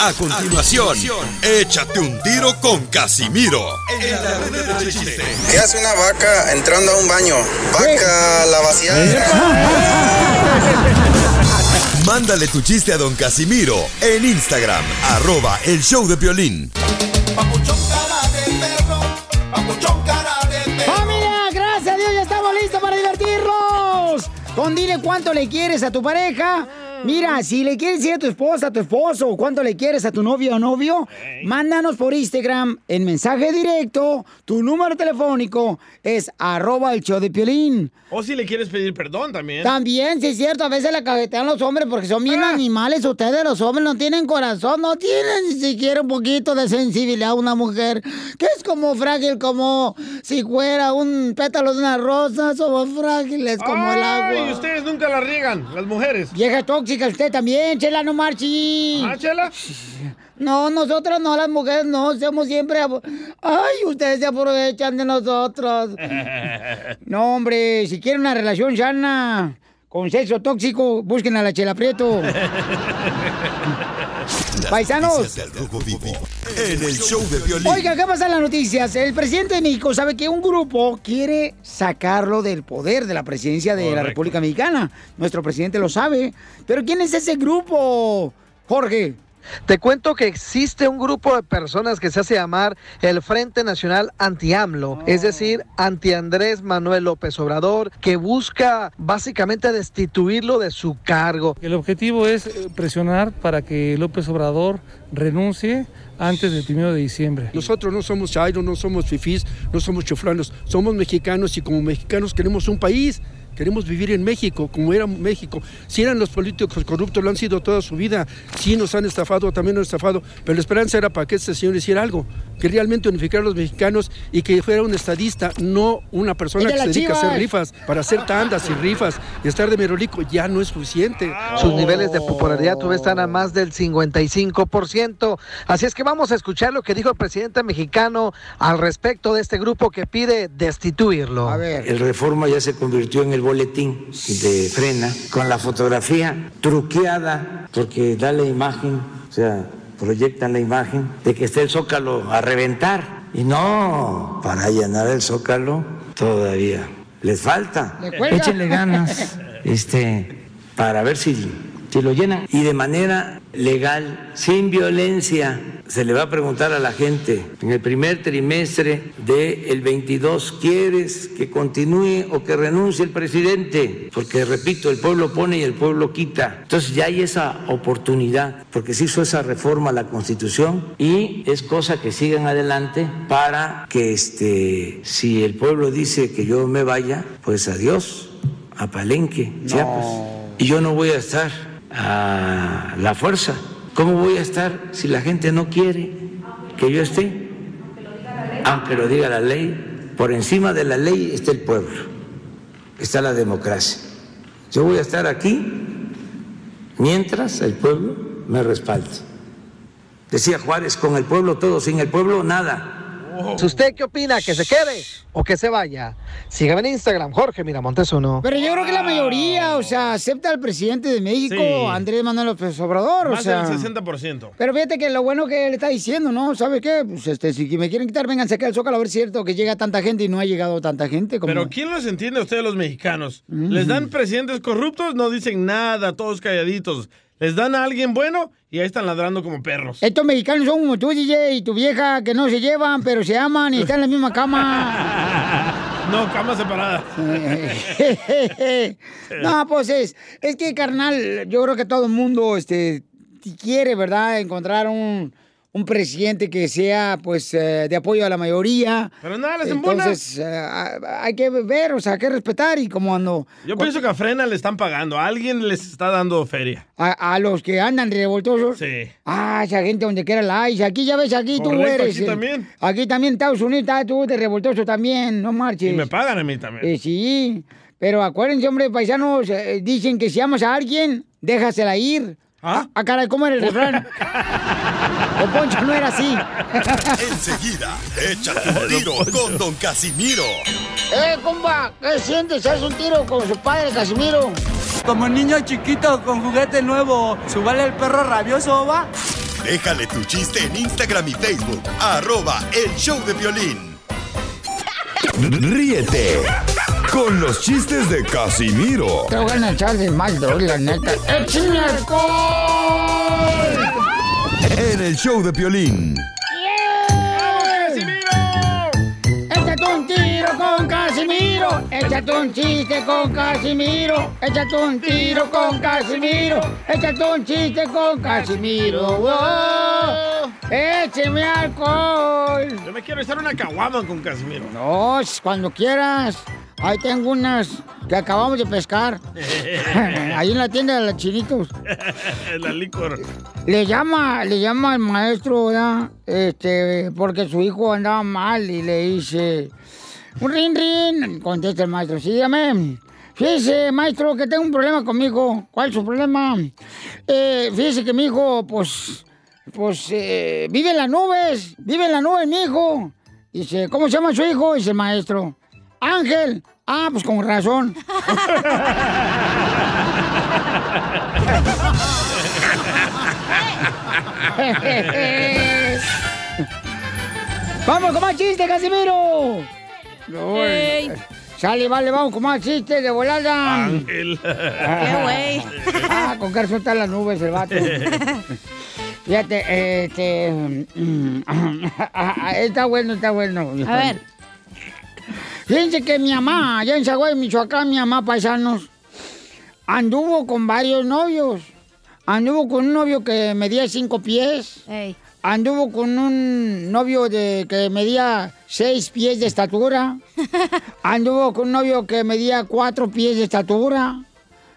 A continuación, échate un tiro con Casimiro. En la de chiste. ¿Qué hace una vaca entrando a un baño? Vaca la vaciada. Mándale tu chiste a don Casimiro en Instagram, arroba el show de violín. ¡Familia! ¡Gracias a Dios! ¡Ya estamos listos para divertirnos! Con dile cuánto le quieres a tu pareja. Mira, si le quieres decir a tu esposa, a tu esposo, o cuánto le quieres a tu novio o novio, mándanos por Instagram en mensaje directo. Tu número telefónico es arroba el show de Piolín. O si le quieres pedir perdón también. También, sí es cierto, a veces la cajetean los hombres porque son bien animales. Ustedes, los hombres, no tienen corazón, no tienen ni siquiera un poquito de sensibilidad a una mujer que es como frágil, como si fuera un pétalo de una rosa. Somos frágiles como el agua. Ay, ustedes nunca la riegan, las mujeres. Vieja tóxica, usted también, Chela, no marchi. ¿Ah, Chela? No, nosotros no, las mujeres no, somos siempre... Ay, ustedes se aprovechan de nosotros. No, hombre, si quieren una relación sana, con sexo tóxico, busquen a la Chela Prieto. Paisanos. Noticias del Rojo Vivo en el show de violín. Oiga, ¿qué pasa en las noticias? El presidente de México sabe que un grupo quiere sacarlo del poder de la presidencia de la. República Mexicana. Nuestro presidente lo sabe. Pero ¿quién es ese grupo, Jorge? Te cuento que existe un grupo de personas que se hace llamar el Frente Nacional Anti-AMLO, es decir, anti-Andrés Manuel López Obrador, que busca básicamente destituirlo de su cargo. El objetivo es eh, presionar para que López Obrador renuncie antes del primero de diciembre. Nosotros no somos chairos, no somos fifís, no somos chuflanos, somos mexicanos y como mexicanos queremos un país. Queremos vivir en México, como era México. Si eran los políticos corruptos, lo han sido toda su vida. Sí nos han estafado, también nos han estafado. Pero la esperanza era para que este señor hiciera algo. Que realmente unificara a los mexicanos y que fuera un estadista, no una persona ¡El de que se dedica a hacer rifas. Para hacer tandas y rifas y estar de merolico ya no es suficiente. Sus niveles de popularidad todavía están a más del 55%. Así es que vamos a escuchar lo que dijo el presidente mexicano al respecto de este grupo que pide destituirlo. El Reforma ya se convirtió en el boletín de frena con la fotografía truqueada porque da la imagen, o sea, proyectan la imagen de que está el zócalo a reventar. Y no, para llenar el zócalo todavía les falta. Échenle ganas este, para ver si, lo llenan. Y de manera legal, sin violencia. Se le va a preguntar a la gente en el primer trimestre del 22, ¿quieres que continúe o que renuncie el presidente? Porque, repito, el pueblo pone y el pueblo quita. Entonces ya hay esa oportunidad, porque se hizo esa reforma a la Constitución y es cosa que sigan adelante para que, este, si el pueblo dice que yo me vaya, pues adiós, a Palenque, Chiapas. Y yo no voy a estar a la fuerza. ¿Cómo voy a estar si la gente no quiere que yo esté? Aunque lo diga la ley, por encima de la ley está el pueblo, está la democracia. Yo voy a estar aquí mientras el pueblo me respalde. Decía Juárez, con el pueblo todo, sin el pueblo nada. ¿Usted qué opina? ¿Que se quede o que se vaya? Sígame en Instagram, Jorge Miramontes uno. Pero yo creo que la mayoría, o sea, acepta al presidente de México, Sí. Andrés Manuel López Obrador, o Más sea. del 60%. Pero fíjate que lo bueno que él está diciendo, ¿no? ¿Sabe qué? Pues este, si me quieren quitar, vénganse acá al Zócalo a ver si es cierto que llega tanta gente y no ha llegado tanta gente. Como... Pero ¿quién los entiende a ustedes los mexicanos? ¿Les dan presidentes corruptos? No dicen nada, todos calladitos. Les dan a alguien bueno y ahí están ladrando como perros. Estos mexicanos son como tú, DJ, y tu vieja, que no se llevan, pero se aman y están en la misma cama. No, cama separada. no, pues es, es que, carnal, yo creo que todo el mundo este, quiere, ¿verdad?, encontrar un, un presidente que sea, pues, eh, de apoyo a la mayoría. Pero nada, les. Entonces, eh, hay que ver, o sea, hay que respetar y como ando... Yo pienso que a Frena le están pagando. A alguien les está dando feria. A, a los que andan revoltosos. Sí. Ah, esa gente donde quiera la hay. Aquí ya ves, aquí tú Correcto, eres. aquí eh, también. Aquí también en Estados Unidos, tú de revoltoso también, no marches. Y me pagan a mí también. Eh, sí, pero acuérdense, hombre, paisanos, dicen que si amas a alguien, déjasela ir. ¿Ah? Ah, caray, ¿cómo era el refrán? o Poncho no era así. Enseguida, échate un tiro con Don Casimiro. ¡Eh, compa! ¿Qué sientes? ¿Haz un tiro con su padre, Casimiro? Como niño chiquito con juguete nuevo, ¿subale el perro rabioso, va? Déjale tu chiste en Instagram y Facebook, arroba el show de violín. Ríete con los chistes de Casimiro Te voy a echar de mal, la neta. ¡Échame alcohol! En el show de violín. Casimiro. Échate un chiste con Casimiro. Échate un tiro con Casimiro. Échate un chiste con Casimiro. ¡Wow! ¡Écheme alcohol! Yo me quiero echar una caguama con Casimiro. No, cuando quieras. Ahí tengo unas que acabamos de pescar. Ahí en la tienda de los chinitos. la licor. Le llama, le llama al maestro, ¿verdad? Este, porque su hijo andaba mal y le dice, un rin rin, contesta el maestro, sí, dígame. Fíjese, maestro, que tengo un problema con mi hijo. ¿Cuál es su problema? Eh, fíjese que mi hijo, pues, pues, eh, vive en las nubes, vive en las nubes, mi hijo. Dice, ¿cómo se llama su hijo? Dice el maestro. Ángel. Ah, pues con razón. ¡Vamos con más chistes, Casimiro! No, Ey. Sale, vale, vamos con más chistes de volada. Ángel. Qué güey. Ah, con que suelta las nubes el vato. Fíjate, este... mm, está bueno, está bueno. A ver. Fíjense que mi mamá, allá en Zaguay, Michoacán, mi mamá, paisanos, anduvo con varios novios. Anduvo con un novio que medía cinco pies. Ey. Anduvo con un novio de que medía seis pies de estatura. Anduvo con un novio que medía cuatro pies de estatura.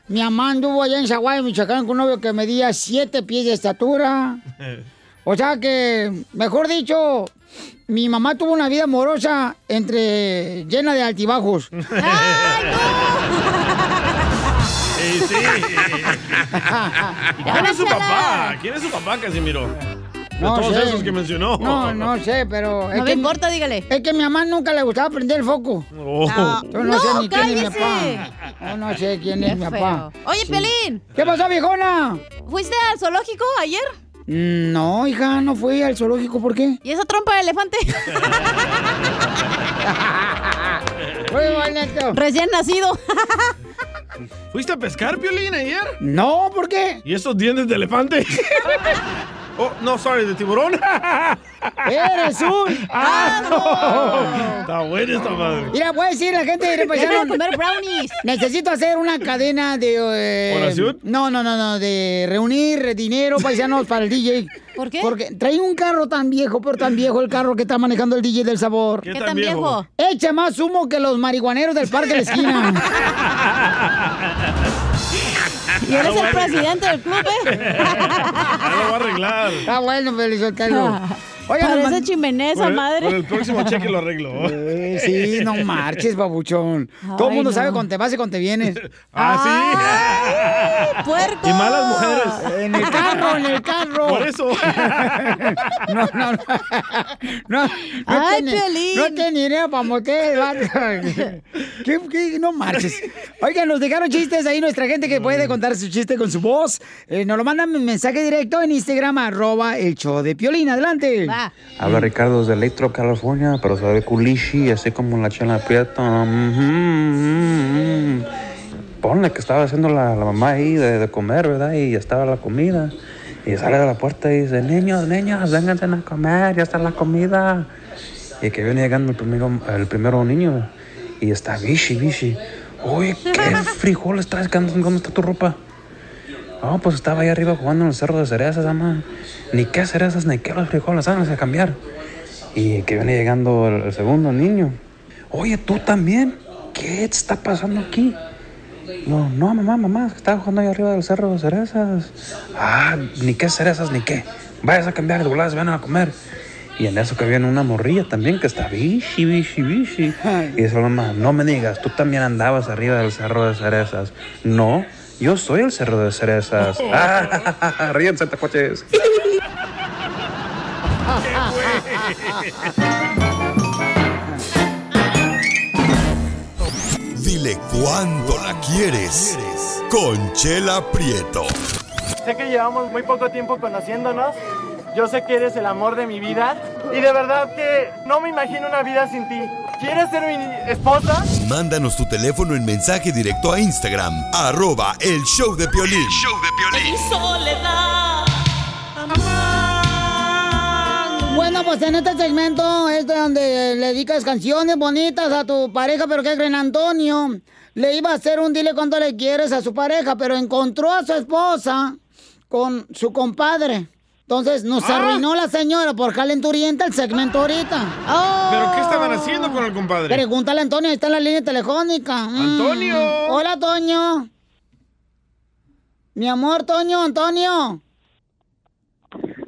Mi mamá anduvo allá en Zaguay, Michoacán, con un novio que medía siete pies de estatura. O sea que, mejor dicho, mi mamá tuvo una vida amorosa entre llena de altibajos. Sí, sí. ¿Y ¿Quién es su papá? ¿Quién es su papá, Casimiro? De todos sé. esos que mencionó. No, no sé, pero. No me importa, dígale. Es que a mi mamá nunca le gustaba prender el foco. Oh. No. Yo no, No, sé ni quién es mi cállese. papá. Yo no sé quién es mi papá. Oye, Pelín. ¿Qué pasó, viejona? ¿Fuiste al zoológico ayer? Mm, No, hija, no fui al zoológico. ¿Por qué? ¿Y esa trompa de elefante? Muy bonito. Recién nacido. ¿Fuiste a pescar, Piolín, ayer? No, ¿por qué? ¿Y esos dientes de elefante? oh, no, sorry, de tiburón. Eres un. ¡Ah, no! Está buena esta madre. Mira, puede decir la gente de a comer brownies. Necesito hacer una cadena de. eh, ¿Oración? No, no, no, no, de reunir dinero, paisanos, para el DJ. ¿Por qué? Porque trae un carro tan viejo, pero tan viejo el carro que está manejando el DJ del sabor. ¿Qué ¿Qué tan viejo? Echa más humo que los marihuaneros del parque de la esquina. Y eres el presidente del club, ¿eh? Ya lo voy a arreglar. Está bueno, Felizotelo. Oigan, Parece man- chimenea esa madre. por el próximo cheque lo arreglo. Eh, sí, no marches, babuchón. Todo el mundo no. sabe con te vas y con te vienes. Ah, ¡Ay, puerco! Y malas mujeres. En el carro, en el carro. Por eso. No, no, no. No, no Ay, tiene, Piolín. no tiene dinero para motel. ¿Qué, qué? No marches. Oigan, nos dejaron chistes ahí nuestra gente que puede contar su chiste con su voz. Eh, nos lo mandan en mensaje directo en Instagram, arroba el show de Piolín. Adelante. Habla Ricardo desde Electro, California, pero sabe culichi, así como la chela prieta. Ponle que estaba haciendo la, la mamá ahí de, de comer, ¿verdad? Y estaba la comida. Y sale de la puerta y dice, niños, niños, vénganse a comer, ya está la comida. Y que viene llegando el primero, el primero niño y está bichi, bichi. Uy, ¿qué frijoles traes? ¿Dónde está tu ropa? No, pues estaba ahí arriba jugando en el cerro de cerezas, ama. Ni qué cerezas, ni qué los frijoles, vamos a cambiar. Y que viene llegando el, el segundo niño. Oye, tú también. ¿Qué está pasando aquí? No, no, mamá, mamá, estaba jugando ahí arriba del cerro de cerezas. Ah, ni qué cerezas, ni qué. Vayas a cambiar de voladas, ven a comer. Y en eso que viene una morrilla también que está bichi, bichi, bichi. Y dice la mamá, no me digas, tú también andabas arriba del cerro de cerezas. No, yo soy el cerro de cerezas. Ah, ríense, tacoches. Dile cuándo la quieres. Conchela Prieto. Sé que llevamos muy poco tiempo conociéndonos. Yo sé que eres el amor de mi vida. Y de verdad que no me imagino una vida sin ti. ¿Quieres ser mi esposa? Mándanos tu teléfono en mensaje directo a Instagram, arroba el show de Piolín. soledad. Bueno, pues en este segmento es de donde le dedicas canciones bonitas a tu pareja, pero ¿qué creen? Antonio le iba a hacer un dile cuánto le quieres a su pareja, pero encontró a su esposa con su compadre. Entonces nos Ah. arruinó la señora por calenturienta el segmento ahorita. Oh. ¿Pero qué estaban haciendo con el compadre? Pregúntale a Antonio, ahí está en la línea telefónica. Mm. ¡Antonio! Hola, Toño. Mi amor, Toño, Antonio.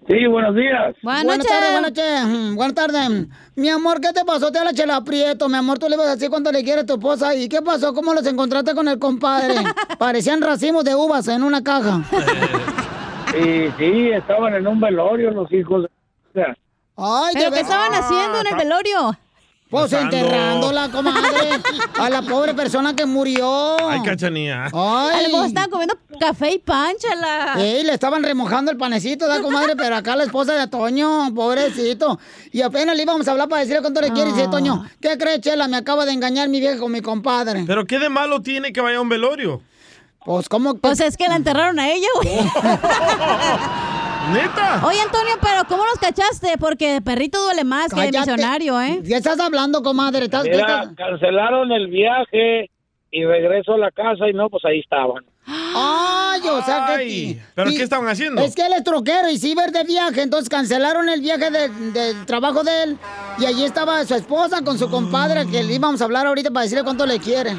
Sí, buenos días. Buenas, tardes, buenas tardes. Mm, Buenas tardes. Mi amor, ¿qué te pasó? Te habla Chela Aprieto. Mi amor, tú le vas a decir cuánto le quieres a tu esposa. ¿Y qué pasó? ¿Cómo los encontraste con el compadre? Parecían racimos de uvas en una caja. Sí, sí, estaban en un velorio los hijos. Ay, ¿Pero de qué estaban haciendo en el velorio? Pues Pasando. enterrándola, comadre. A la pobre persona que murió. Ay, cachanía. Ay. A lo mejor estaban comiendo café y pánchala. Sí, le estaban remojando el panecito, ¿da, comadre? Pero acá la esposa de Toño, pobrecito. Y apenas le íbamos a hablar para decirle cuánto le quiere. Y dice, Toño, ¿qué crees, Chela? Me acaba de engañar mi vieja con mi compadre. ¿Pero qué de malo tiene que vaya a un velorio? Pues, ¿cómo? Pues es que la enterraron a ella, güey. ¿Neta? Oye, Antonio, pero ¿cómo los cachaste? Porque de perrito duele más que de Cállate. misionario, ¿eh? ¿Qué estás hablando, comadre? ¿Estás, Mira, estás- cancelaron el viaje y regreso a la casa y no, pues ahí estaban. Ay, o sea que... Ay, ¿pero y- qué estaban haciendo? Es que él es troquero y sí ir de viaje, entonces cancelaron el viaje de- del trabajo de él y allí estaba su esposa con su compadre que le íbamos a hablar ahorita para decirle cuánto le quiere.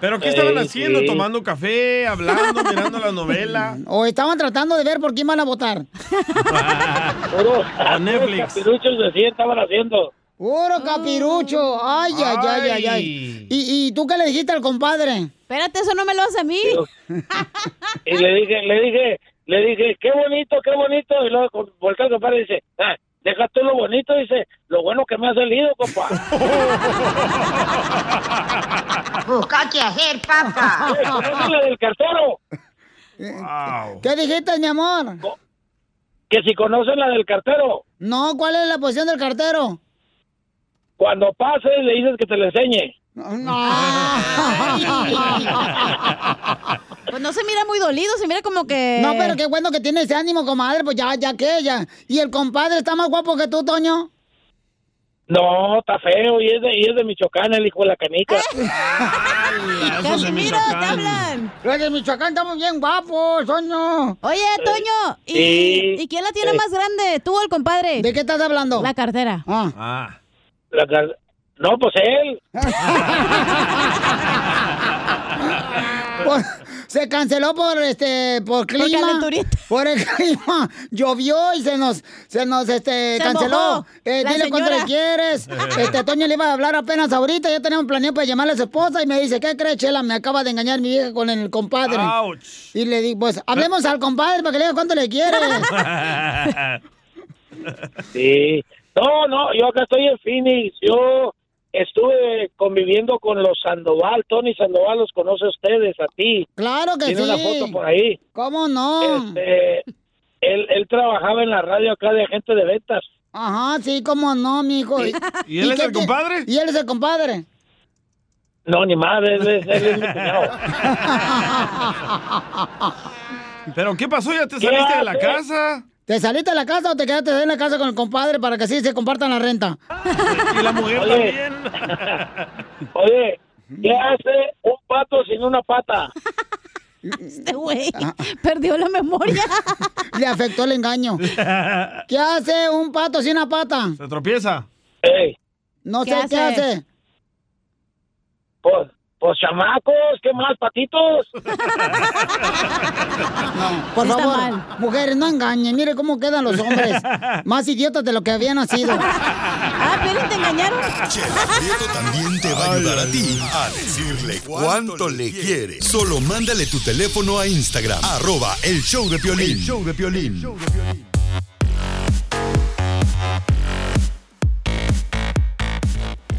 ¿Pero qué estaban Ey, haciendo? sí. ¿Tomando café, hablando, mirando la novela? O estaban tratando de ver por quién van a votar. Puro, A Netflix. capiruchos de sí estaban haciendo. Puro capirucho. Ay, ay, ay, ay, ay. ¿Y, y tú qué le dijiste al compadre? Espérate, eso no me lo hace a mí. Y le dije, le dije, le dije, qué bonito, qué bonito. Y luego voltea al compadre y dice, ah, deja tú lo bonito, dice, lo bueno que me ha salido, compa. Busca qué hacer, papá. ¿conoces la del cartero? Wow. ¿Qué dijiste, mi amor? Que si conocen la del cartero, No, ¿cuál es la posición del cartero? cuando pases le dices que te la enseñe. Pues no se mira muy dolido, se mira como que... No, pero qué bueno que tiene ese ánimo, comadre, pues ya, ya que ella. ¿Y el compadre está más guapo que tú, Toño? No, está feo y es de, y es de Michoacán, el hijo de la canica. Esos de te Michoacán. Los hablan. Pues de Michoacán estamos bien guapos, Toño. Oye, Toño, ¿y, Sí. ¿y quién la tiene Sí. más grande? ¿Tú o el compadre? ¿De qué estás hablando? La cartera. Ah. Ah. La car- no, pues él. Se canceló por este por clima. por el clima. Llovió y se nos se nos este Se canceló. Eh, dile cuánto le quieres. Este Toño le iba a hablar apenas ahorita. Ya teníamos planeado para llamarle a su esposa y me dice ¿qué crees Chela? me acaba de engañar mi vieja con el compadre. Ouch. y le digo pues hablemos al compadre para que le diga cuánto le quieres Sí. No, no, yo acá estoy en Phoenix. Yo estuve conviviendo con los Sandoval. Tony Sandoval los conoce a ustedes, a ti. claro que Tiene sí una foto por ahí. cómo no Este, él, él trabajaba en la radio acá de agente de ventas. ajá sí cómo no mijo ¿Y él es el compadre? y él es el compadre No, ni madre, él es, él es mi cuñado. ¿Pero qué pasó? ¿Ya te ¿Qué saliste de la casa? ¿Te saliste de la casa o te quedaste en la casa con el compadre para que así se compartan la renta? Y la mujer Oye. también. Oye, ¿qué hace un pato sin una pata? Este güey perdió la memoria. Le afectó el engaño. ¿Qué hace un pato sin una pata? ¿Se tropieza? No ¿Qué sé qué hace? hace. Pues, pues chamacos, ¿qué más, patitos? Por Sí está favor, mal. mujeres, no engañen. Mire cómo quedan los hombres. Más idiotas de lo que habían nacido. Ah, Piolín, te engañaron. Chela Prieto también te va a ayudar a ti a decirle cuánto le quiere. Solo mándale tu teléfono a Instagram, arroba el show de Piolín. El show de Piolín.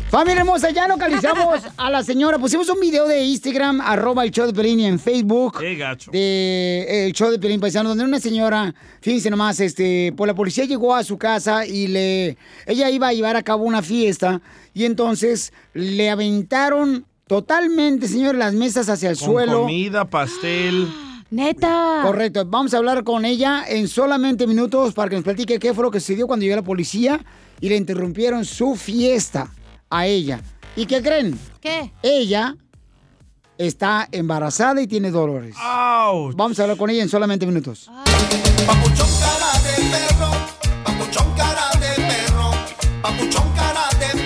Familia hermosa, ya localizamos a la señora. Pusimos un video de Instagram, arroba el show de Pelín y en Facebook. Qué gacho. De eh, el show de Pelín Paisano, donde una señora, fíjense nomás, este, pues la policía llegó a su casa y le. Ella iba a llevar a cabo una fiesta y entonces le aventaron totalmente, señor, las mesas hacia el Con suelo. comida, pastel. Neta. Correcto. Vamos a hablar con ella en solamente minutos para que nos platique qué fue lo que sucedió cuando llegó la policía y le interrumpieron su fiesta a ella. ¿Y qué creen? ¿Qué? Ella está embarazada y tiene dolores. Vamos a hablar con ella en solamente minutos.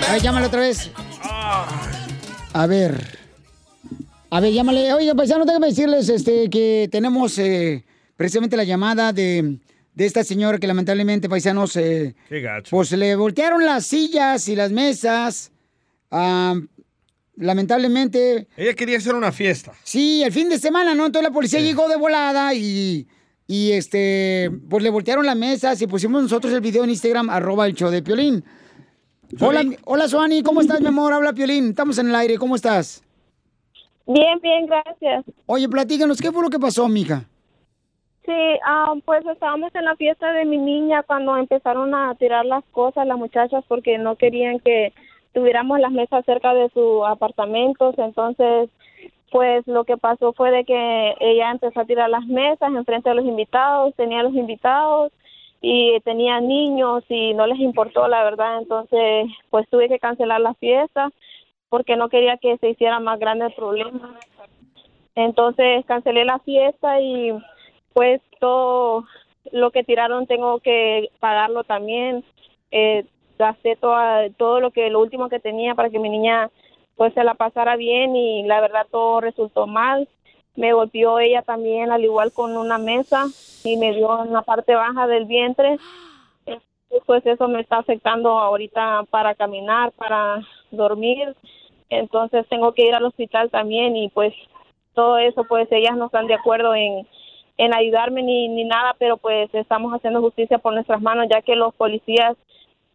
A ver, llámale otra vez. A ver. A ver, llámale. Oiga, paisano, déjame decirles este, que tenemos eh, precisamente la llamada de, de esta señora que lamentablemente, paisanos, eh, Qué gacho. pues le voltearon las sillas y las mesas. Ah, lamentablemente, Ella quería hacer una fiesta. Sí, el fin de semana, ¿no? Entonces la policía llegó de volada y, y este, pues le voltearon las mesas y pusimos nosotros el video en Instagram, arroba el show de Piolín. Hola, hola, Suani, ¿cómo estás, mi amor? Habla Piolín, estamos en el aire, ¿cómo estás? Bien, bien, gracias. Oye, platícanos, ¿qué fue lo que pasó, mija? Sí, ah, pues estábamos en la fiesta de mi niña cuando empezaron a tirar las cosas las muchachas porque no querían que tuviéramos las mesas cerca de su apartamento. Entonces, pues lo que pasó fue de que ella empezó a tirar las mesas enfrente de los invitados, tenía los invitados y tenía niños y no les importó la verdad. Entonces, pues tuve que cancelar la fiesta porque no quería que se hiciera más grande el problema. Entonces cancelé la fiesta y pues todo lo que tiraron tengo que pagarlo también. Eh, gasté toda, todo lo que lo último que tenía para que mi niña pues se la pasara bien y la verdad todo resultó mal. Me golpeó ella también al igual con una mesa y me dio en la parte baja del vientre. Pues eso me está afectando ahorita para caminar, para dormir. Entonces tengo que ir al hospital también y pues todo eso pues ellas no están de acuerdo en, en ayudarme ni, ni nada, pero pues estamos haciendo justicia por nuestras manos ya que los policías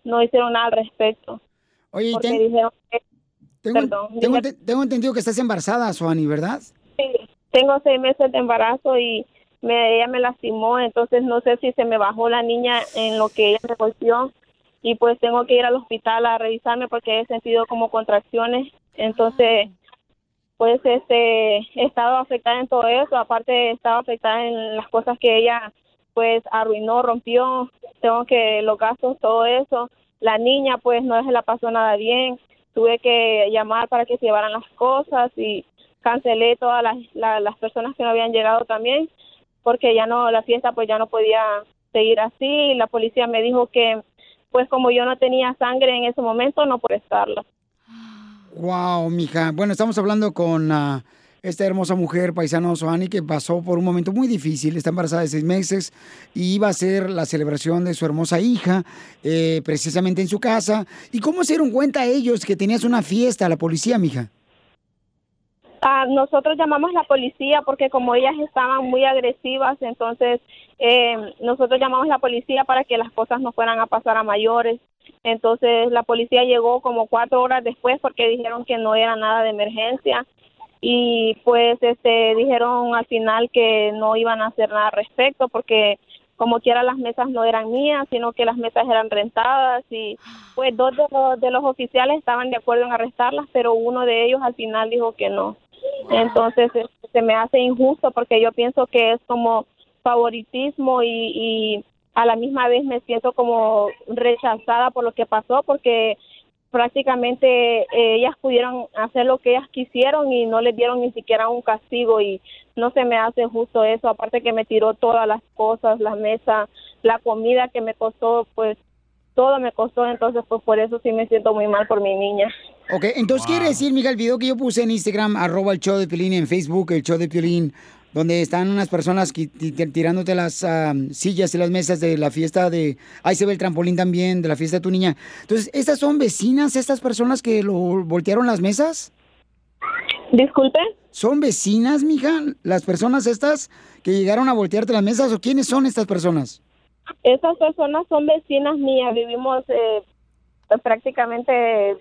no hicieron nada al respecto. Oye, y Porque ten- dijeron que- tengo, perdón, tengo, dime. ente- tengo entendido que estás embarazada, Suani, ¿verdad? Sí, tengo seis meses de embarazo y me, ella me lastimó, entonces no sé si se me bajó la niña en lo que ella me golpeó y pues tengo que ir al hospital a revisarme porque he sentido como contracciones, entonces pues este he estado afectada en todo eso, aparte he estado afectada en las cosas que ella pues arruinó, rompió, tengo que los gastos, todo eso, la niña pues no se la pasó nada bien, tuve que llamar para que se llevaran las cosas y cancelé todas las, la- las personas que no habían llegado también porque ya no la fiesta pues ya no podía seguir así. La policía me dijo que pues como yo no tenía sangre en ese momento no por estarla. Wow, mija. Bueno, estamos hablando con ah, esta hermosa mujer, paisano Soani, que pasó por un momento muy difícil. Está embarazada de seis meses y iba a ser la celebración de su hermosa hija, eh, precisamente en su casa. ¿Y cómo se dieron cuenta ellos que tenías una fiesta a la policía, mija? Ah, nosotros llamamos a la policía porque como ellas estaban muy agresivas, entonces eh, nosotros llamamos a la policía para que las cosas no fueran a pasar a mayores. Entonces la policía llegó como cuatro horas después porque dijeron que no era nada de emergencia y pues este dijeron al final que no iban a hacer nada al respecto porque como quiera las mesas no eran mías, sino que las mesas eran rentadas y pues dos de los, de los oficiales estaban de acuerdo en arrestarlas, pero uno de ellos al final dijo que no. Entonces este, se me hace injusto porque yo pienso que es como favoritismo y, y a la misma vez me siento como rechazada por lo que pasó porque prácticamente eh, ellas pudieron hacer lo que ellas quisieron y no les dieron ni siquiera un castigo y no se me hace justo eso, aparte que me tiró todas las cosas, la mesa, la comida que me costó, pues todo me costó, entonces pues por eso sí me siento muy mal por mi niña. Ok, entonces quiere decir, mija, el video que yo puse en Instagram, arroba el show de Piolín, en Facebook, el show de Piolín, donde están unas personas tirándote las ah, sillas y las mesas de la fiesta de... Ahí se ve el trampolín también, de la fiesta de tu niña. Entonces, ¿estas son vecinas, estas personas que lo voltearon las mesas? Disculpe. ¿Son vecinas, mija, las personas estas que llegaron a voltearte las mesas o quiénes son estas personas? Esas personas son vecinas mías, vivimos eh, prácticamente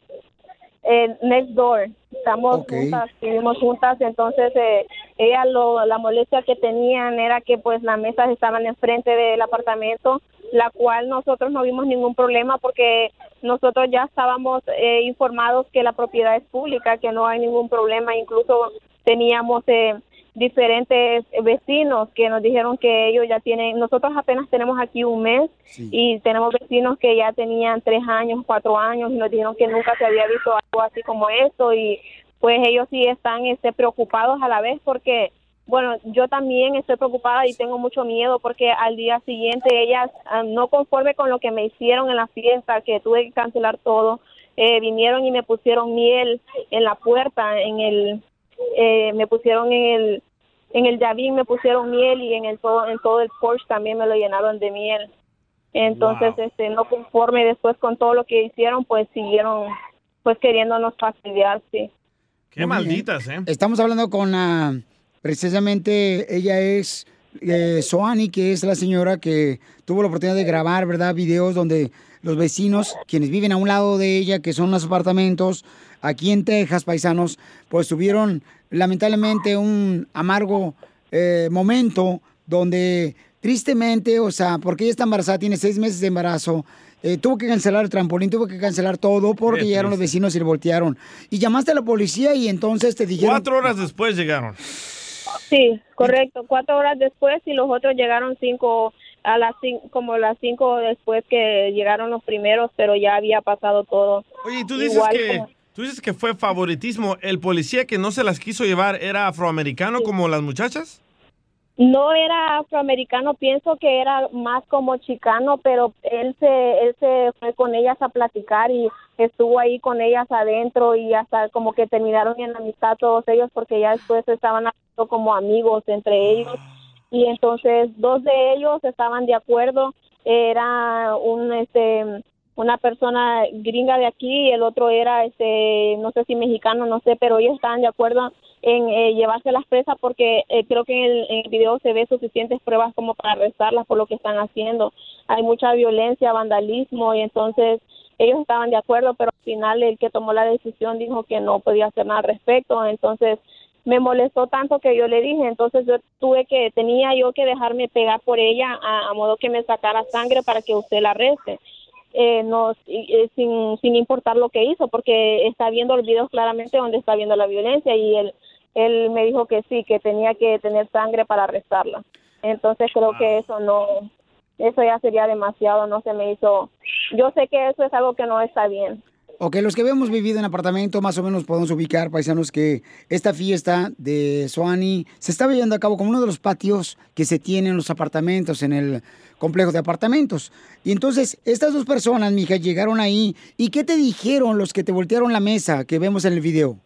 eh, next door, estamos juntas, vivimos juntas, entonces eh, ella lo, la molestia que tenían era que pues las mesas estaban enfrente del apartamento, la cual nosotros no vimos ningún problema porque nosotros ya estábamos eh, informados que la propiedad es pública, que no hay ningún problema, incluso teníamos eh, diferentes vecinos que nos dijeron que ellos ya tienen, nosotros apenas tenemos aquí un mes y tenemos vecinos que ya tenían tres años, cuatro años y nos dijeron que nunca se había visto algo así como esto y pues ellos sí están este, preocupados a la vez porque bueno, yo también estoy preocupada y tengo mucho miedo porque al día siguiente ellas, ah, no conforme con lo que me hicieron en la fiesta, que tuve que cancelar todo, eh, vinieron y me pusieron miel en la puerta, en el, eh, me pusieron en el, en el llavín me pusieron miel y en el todo, en todo el Porsche también me lo llenaron de miel. Entonces, este, no conforme después con todo lo que hicieron, pues siguieron, pues queriéndonos fastidiar, sí. Qué malditas, ¿eh? Estamos hablando con ah, precisamente ella es eh, Soani, que es la señora que tuvo la oportunidad de grabar, ¿verdad? Videos donde los vecinos, quienes viven a un lado de ella, que son los apartamentos, aquí en Texas, paisanos, pues tuvieron lamentablemente un amargo eh, momento donde tristemente, o sea, porque ella está embarazada, tiene seis meses de embarazo, eh, tuvo que cancelar el trampolín, tuvo que cancelar todo porque Qué llegaron los vecinos y le voltearon. Y llamaste a la policía y entonces te dijeron... Cuatro horas después llegaron. Sí, correcto. Cuatro horas después y los otros llegaron cinco a las cin- como las cinco después que llegaron los primeros, pero ya había pasado todo. Oye, tú dices Igual que como- tú dices que fue favoritismo. ¿El policía que no se las quiso llevar era afroamericano como las muchachas? No era afroamericano, pienso que era más como chicano, pero él se él se fue con ellas a platicar y estuvo ahí con ellas adentro y hasta como que terminaron en amistad todos ellos porque ya después estaban como amigos entre ellos y entonces dos de ellos estaban de acuerdo, era un este una persona gringa de aquí y el otro era este no sé si mexicano no sé pero ellos estaban de acuerdo en eh, llevarse las presas porque eh, creo que en el, video se ve suficientes pruebas como para arrestarlas por lo que están haciendo hay mucha violencia vandalismo y entonces ellos estaban de acuerdo pero al final el que tomó la decisión dijo que no podía hacer nada al respecto entonces me molestó tanto que yo le dije, entonces yo tuve que, tenía yo que dejarme pegar por ella a, a modo que me sacara sangre para que usted la arreste. Eh, no, y- eh, sin, sin importar lo que hizo, porque está viendo el video claramente donde está viendo la violencia y él, él me dijo que sí, que tenía que tener sangre para arrestarla. Entonces creo que eso no, eso ya sería demasiado, no se me hizo. Yo sé que eso es algo que no está bien. Ok, los que habíamos vivido en apartamento, más o menos podemos ubicar, paisanos, que esta fiesta de Soani se estaba llevando a cabo como uno de los patios que se tienen en los apartamentos, en el complejo de apartamentos. Y entonces, estas dos personas, mija, llegaron ahí. ¿Y qué te dijeron los que te voltearon la mesa que vemos en el video?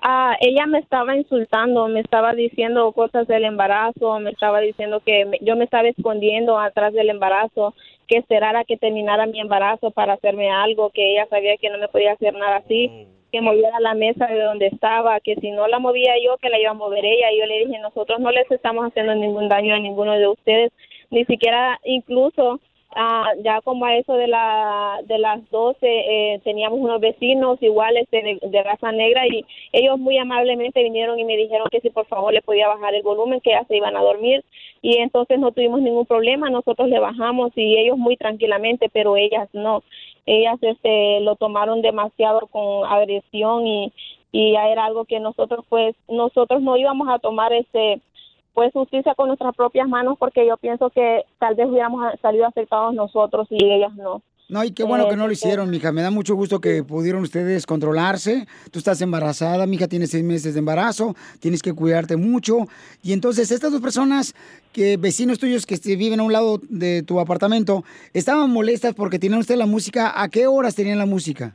Ah, ella me estaba insultando, me estaba diciendo cosas del embarazo, me estaba diciendo que me- yo me estaba escondiendo atrás del embarazo, que esperara que terminara mi embarazo para hacerme algo, que ella sabía que no me podía hacer nada así, que moviera la mesa de donde estaba, que si no la movía yo, que la iba a mover ella. Y yo le dije, nosotros no les estamos haciendo ningún daño a ninguno de ustedes, ni siquiera incluso ah, ya como a eso de la de las 12 eh, teníamos unos vecinos iguales de, de raza negra y ellos muy amablemente vinieron y me dijeron que si por favor le podía bajar el volumen que ya se iban a dormir. Y entonces no tuvimos ningún problema nosotros le bajamos y ellos muy tranquilamente pero ellas no. Ellas este lo tomaron demasiado con agresión y y ya era algo que nosotros pues nosotros no íbamos a tomar ese pues justicia con nuestras propias manos porque yo pienso que tal vez hubiéramos salido afectados nosotros y ellas no. No, y qué bueno que no lo Eh, hicieron, mija. Me da mucho gusto que pudieron ustedes controlarse. Tú estás embarazada, mija, tienes seis meses de embarazo, tienes que cuidarte mucho. Y entonces estas dos personas, que vecinos tuyos que viven a un lado de tu apartamento, estaban molestas porque tenían usted la música. ¿A qué horas tenían la música?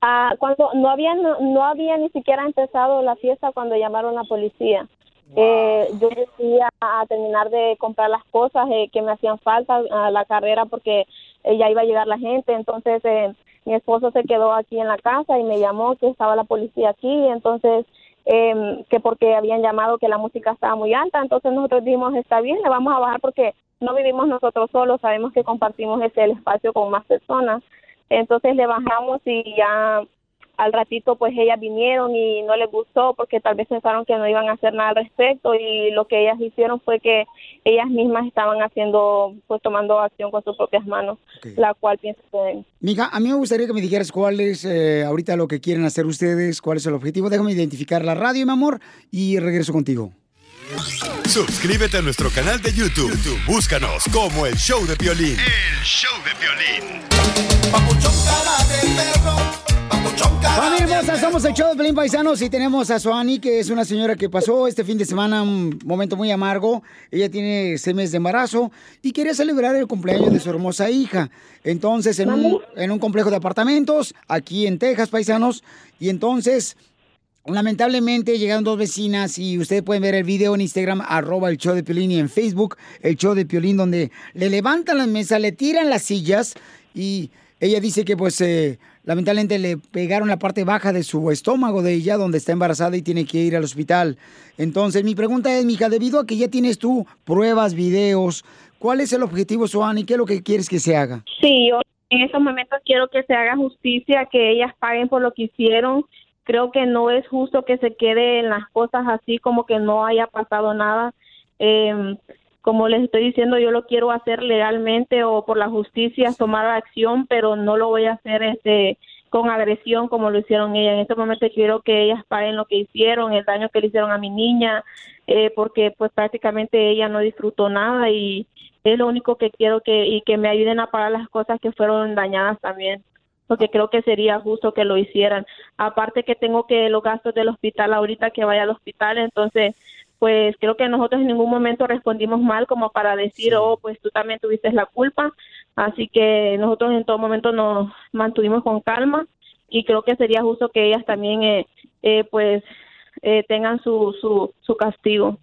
Ah, cuando no había no, no había ni siquiera empezado la fiesta cuando llamaron a la policía. Eh, yo decía a terminar de comprar las cosas eh, que me hacían falta a la carrera porque eh, ya iba a llegar la gente. Entonces eh, mi esposo se quedó aquí en la casa y me llamó que estaba la policía aquí. Entonces eh, que porque habían llamado que la música estaba muy alta. Entonces nosotros dijimos está bien, le vamos a bajar porque no vivimos nosotros solos, sabemos que compartimos ese el espacio con más personas. Entonces le bajamos y ya al ratito pues ellas vinieron y no les gustó porque tal vez pensaron que no iban a hacer nada al respecto y lo que ellas hicieron fue que ellas mismas estaban haciendo pues tomando acción con sus propias manos, la cual pienso que Mija, a mí me gustaría que me dijeras cuál es eh, ahorita lo que quieren hacer ustedes, cuál es el objetivo. Déjame identificar la radio, mi amor, y regreso contigo. Suscríbete a nuestro canal de YouTube. YouTube, Búscanos como el show de violín. El show de violín. Familia hermosa, somos el show de Pelín Paisanos y tenemos a Suani, que es una señora que pasó este fin de semana un momento muy amargo. Ella tiene seis meses de embarazo y quería celebrar el cumpleaños de su hermosa hija. Entonces, en un, en un complejo de apartamentos, aquí en Texas, paisanos, y entonces... Lamentablemente llegaron dos vecinas y ustedes pueden ver el video en Instagram, arroba el show de Piolín y en Facebook, el show de Piolín, donde le levantan las mesas, le tiran las sillas y ella dice que pues eh, lamentablemente le pegaron la parte baja de su estómago de ella, donde está embarazada y tiene que ir al hospital. Entonces mi pregunta es, mija, debido a que ya tienes tú pruebas, videos, ¿cuál es el objetivo, Suani? ¿Qué es lo que quieres que se haga? Sí, yo en estos momentos quiero que se haga justicia, que ellas paguen por lo que hicieron. Creo que no es justo que se quede en las cosas así como que no haya pasado nada. Eh, como les estoy diciendo, yo lo quiero hacer legalmente o por la justicia, tomar acción, pero no lo voy a hacer este con agresión como lo hicieron ellas. En este momento quiero que ellas paguen lo que hicieron, el daño que le hicieron a mi niña, eh, porque pues prácticamente ella no disfrutó nada y es lo único que quiero que y que me ayuden a pagar las cosas que fueron dañadas también porque creo que sería justo que lo hicieran. Aparte que tengo que los gastos del hospital ahorita que vaya al hospital, entonces pues creo que nosotros en ningún momento respondimos mal como para decir, oh, pues tú también tuviste la culpa. Así que nosotros en todo momento nos mantuvimos con calma y creo que sería justo que ellas también, eh, eh, pues, eh, tengan su, su, su castigo.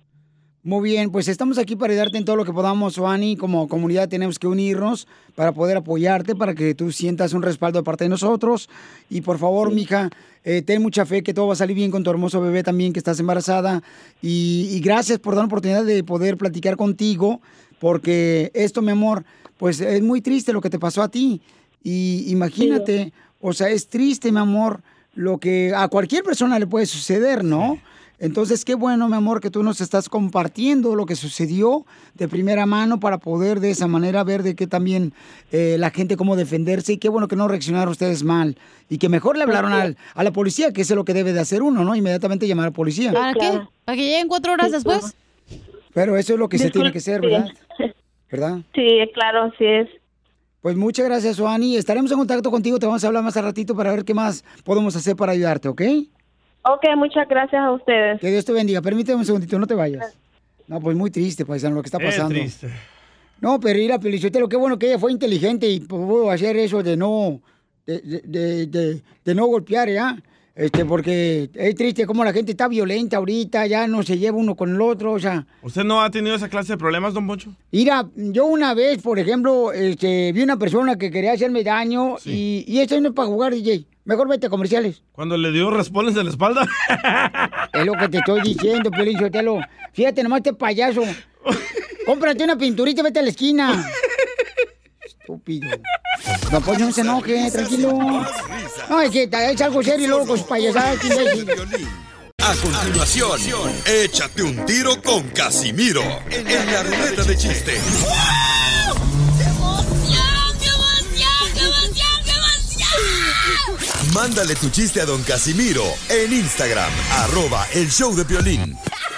Muy bien, pues estamos aquí para ayudarte en todo lo que podamos, Suani. Como comunidad tenemos que unirnos para poder apoyarte, para que tú sientas un respaldo de parte de nosotros. Y por favor, mija, eh, ten mucha fe que todo va a salir bien con tu hermoso bebé también, que estás embarazada. Y, y gracias por dar la oportunidad de poder platicar contigo, porque esto, mi amor, pues es muy triste lo que te pasó a ti. Y imagínate, o sea, es triste, mi amor, lo que a cualquier persona le puede suceder, ¿no? Entonces, qué bueno, mi amor, que tú nos estás compartiendo lo que sucedió de primera mano para poder de esa manera ver de qué también eh, la gente cómo defenderse y qué bueno que no reaccionaron ustedes mal y que mejor le hablaron al- a la policía, que eso es lo que debe de hacer uno, ¿no? Inmediatamente llamar a la policía. ¿Para qué? ¿Para que lleguen cuatro horas después? Pero eso es lo que se tiene que hacer, ¿verdad? ¿Verdad? Sí, claro, así es. Pues muchas gracias, Joani. Estaremos en contacto contigo, te vamos a hablar más al ratito para ver qué más podemos hacer para ayudarte, ¿ok? Ok, muchas gracias a ustedes. Que Dios te bendiga. Permíteme un segundito, no te vayas. No, pues muy triste, paisano, lo que está pasando. triste. No, pero ir a Pelichotelo, qué bueno que ella fue inteligente y pudo hacer eso de no, de, de- de- de- de no golpear, ¿ya? Este, porque es triste como la gente está violenta ahorita, ya no se lleva uno con el otro, o sea. ¿Usted no ha tenido esa clase de problemas, don Poncho? Mira, yo una vez, por ejemplo, este, vi una persona que quería hacerme daño y, y esto no es para jugar, DJ. Mejor vete a comerciales. Cuando le dio respondes en la espalda. Es lo que te estoy diciendo, Piolín Sotelo. Fíjate nomás este payaso. Cómprate una pinturita y vete a la esquina. Estúpido. No, pues no se enoje, tranquilo. No, es que es algo serio y luego con sus payasadas. qué. A continuación, échate un tiro con Casimiro en la ruleta de chiste. Mándale tu chiste a don Casimiro en Instagram, arroba el show de violín.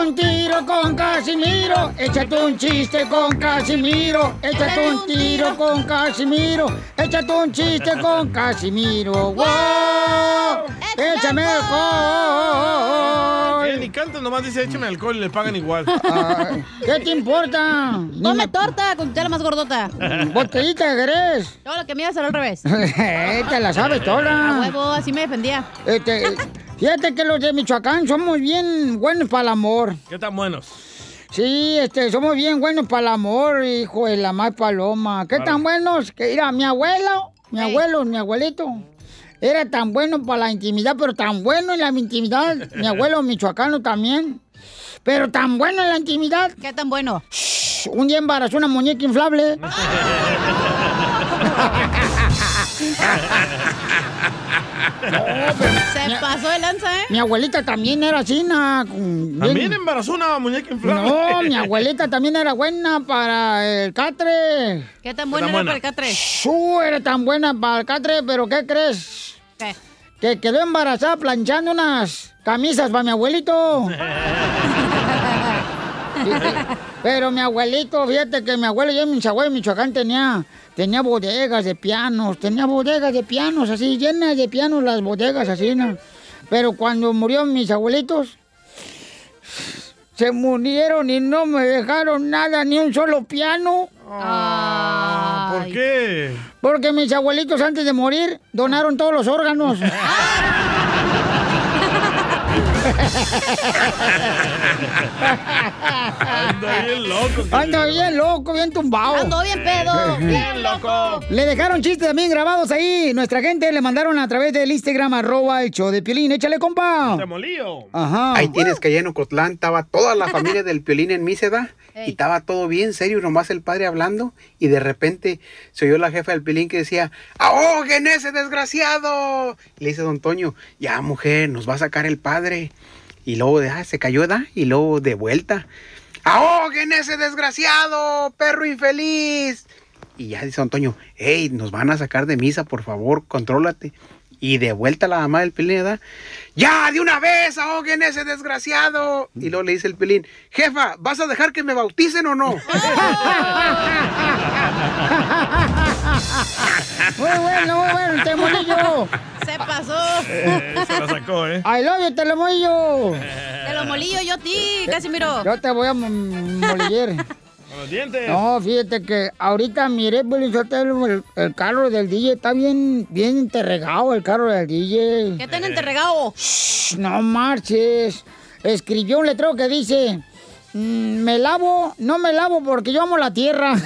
Un tiro con Casimiro, échate un chiste con Casimiro, échate un tiro con Casimiro, échate un chiste con Casimiro. ¡Wow! ¡Échame alcohol! Eh, ni canta, nomás dice échame alcohol y le pagan igual. Ay, ¿Qué te importa? Come torta con tela más gordota. Botellita, ¿querés? Todo lo que me iba a hacer al revés. Te la sabes toda. A huevo, así me defendía. Este, fíjate que los de Michoacán somos bien buenos para el amor. ¿Qué tan buenos? Sí, este, somos bien buenos para el amor, hijo de la más paloma. ¿Qué tan buenos? Que mira, mi abuelo, mi abuelo, mi abuelito, era tan bueno para la intimidad, pero tan bueno en la intimidad. mi abuelo michoacano también. Pero tan bueno en la intimidad. ¿Qué tan bueno? Un día embarazó una muñeca inflable. Se pasó de lanza, ¿eh? Mi abuelita también era así, na, con- También bien- embarazó una muñeca inflable. No, mi abuelita también era buena para el catre. ¿Qué tan buena Era era buena. para el catre? Su era tan buena para el catre, pero ¿qué crees? ¿Qué? Que quedó embarazada planchando unas camisas para mi abuelito. Pero mi abuelito, fíjate que mi abuelo, yo en mis abuelos en Michoacán tenía, tenía bodegas de pianos, tenía bodegas de pianos así, llenas de pianos las bodegas así, ¿no? Pero cuando murió mis abuelitos, se murieron y no me dejaron nada, ni un solo piano. ¿Por qué? Porque mis abuelitos antes de morir donaron todos los órganos. Anda bien loco. Anda bien loco, bien tumbado. Ando bien pedo. Bien loco. Le dejaron chistes también grabados ahí. Nuestra gente le mandaron a través del Instagram arroba el show de Piolín. Échale, compa. Se molío. Ajá. Ahí tienes que allá en Ocotlán estaba toda la familia del Piolín en Míseda Ey. y estaba todo bien serio, nomás el padre hablando y de repente se oyó la jefa del Piolín que decía, ¡ahoguen ese desgraciado! Le dice don Toño, ya mujer, nos va a sacar el padre. Y luego ah, se cayó, ¿da? Y luego de vuelta, ¡ahoguen ese desgraciado, perro infeliz! Y ya dice don Toño, ¡hey, nos van a sacar de misa, por favor, contrólate! Y de vuelta la mamá del Pilín, ¿verdad? ¡Ya, de una vez, ahoguen ese desgraciado! Y luego le dice el Pilín, jefa, ¿vas a dejar que me bauticen o no? Muy bueno, muy bueno, Telemolillo. Se pasó. Eh, se la sacó, ¿eh? I love you, Telemolillo. Te lo molillo yo a ti, Casimiro. Yo te voy a m- moliller. Con los dientes. No, fíjate que ahorita miré, el, el carro del DJ está bien, bien interregado, el carro del DJ. ¿Qué tan enterregado? Shh, no marches. Escribió un letrero que dice, "Mm, me lavo, no me lavo porque yo amo la tierra.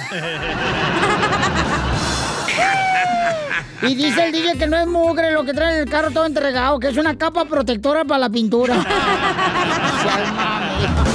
Y dice el DJ que no es mugre lo que trae en el carro todo entregado, que es una capa protectora para la pintura.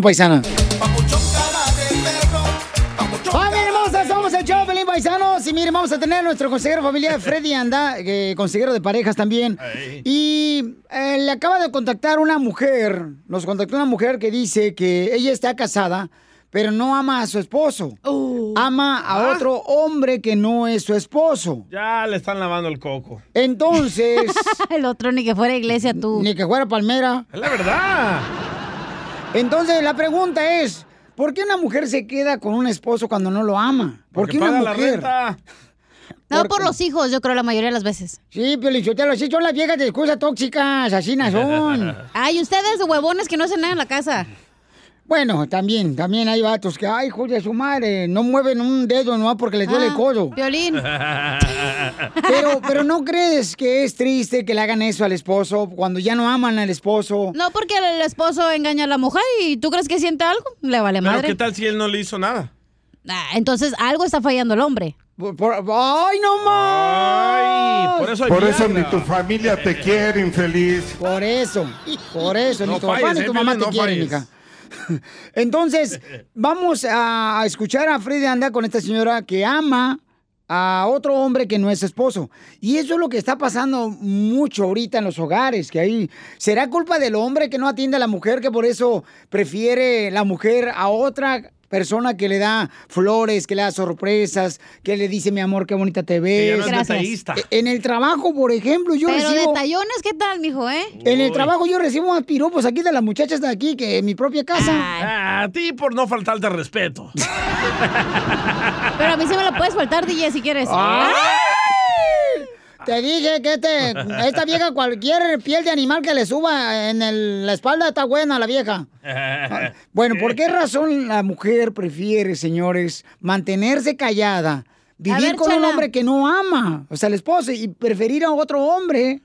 paisana. ¡Familia hermosa! Somos el show, Pelín Paisanos. Y miren, vamos a tener a nuestro consejero familiar, Freddy Anda, eh, consejero de parejas también. Y eh, le acaba de contactar una mujer, nos contactó una mujer que dice que ella está casada, pero no ama a su esposo. Ama a otro hombre que no es su esposo. Ya le están lavando el coco. Entonces... el otro ni que fuera iglesia tú. Ni que fuera palmera. Es la verdad. Entonces la pregunta es, ¿por qué una mujer se queda con un esposo cuando no lo ama? ¿Por Porque qué una paga la mujer? renta. No, por los hijos, yo creo, la mayoría de las veces. Sí, Piolichotelo, sí son las viejas de excusas tóxicas, así no son. Ay, ustedes de huevones que no hacen nada en la casa. Bueno, también, también hay vatos que, ay, hijo de su madre, no mueven un dedo nomás porque les duele el Ah, codo. Violín. Pero, pero ¿no crees que es triste que le hagan eso al esposo cuando ya no aman al esposo? No, porque el esposo engaña a la mujer y tú crees que siente algo, le vale Pero madre. ¿qué tal si él no le hizo nada? Ah, entonces algo está fallando el hombre. ¡Ay, no más! por eso hay Por eso ni tu familia te quiere, infeliz. Por eso, por eso, No ni tu papá falles, ni eh, tu mamá te no quieren, hija. Entonces, vamos a escuchar a Freddy Anda con esta señora que ama a otro hombre que no es esposo. Y eso es lo que está pasando mucho ahorita en los hogares, que ahí será culpa del hombre que no atiende a la mujer, que por eso prefiere la mujer a otra persona que le da flores, que le da sorpresas, que le dice, mi amor, qué bonita te ves. no detallista. En el trabajo, por ejemplo, yo Pero recibo... detallones, ¿qué tal, mijo, eh? En el trabajo yo recibo más piropos aquí de las muchachas de aquí que en mi propia casa. Ah, a ti por no faltarte al respeto. Pero a mí sí me lo puedes faltar, DJ, si quieres. ¡Ay! Te dije que este, esta vieja, cualquier piel de animal que le suba en el- la espalda está buena la vieja. Bueno, ¿por qué razón la mujer prefiere, señores, mantenerse callada, vivir ver, con un hombre que no ama, o sea, el esposo, y preferir a otro hombre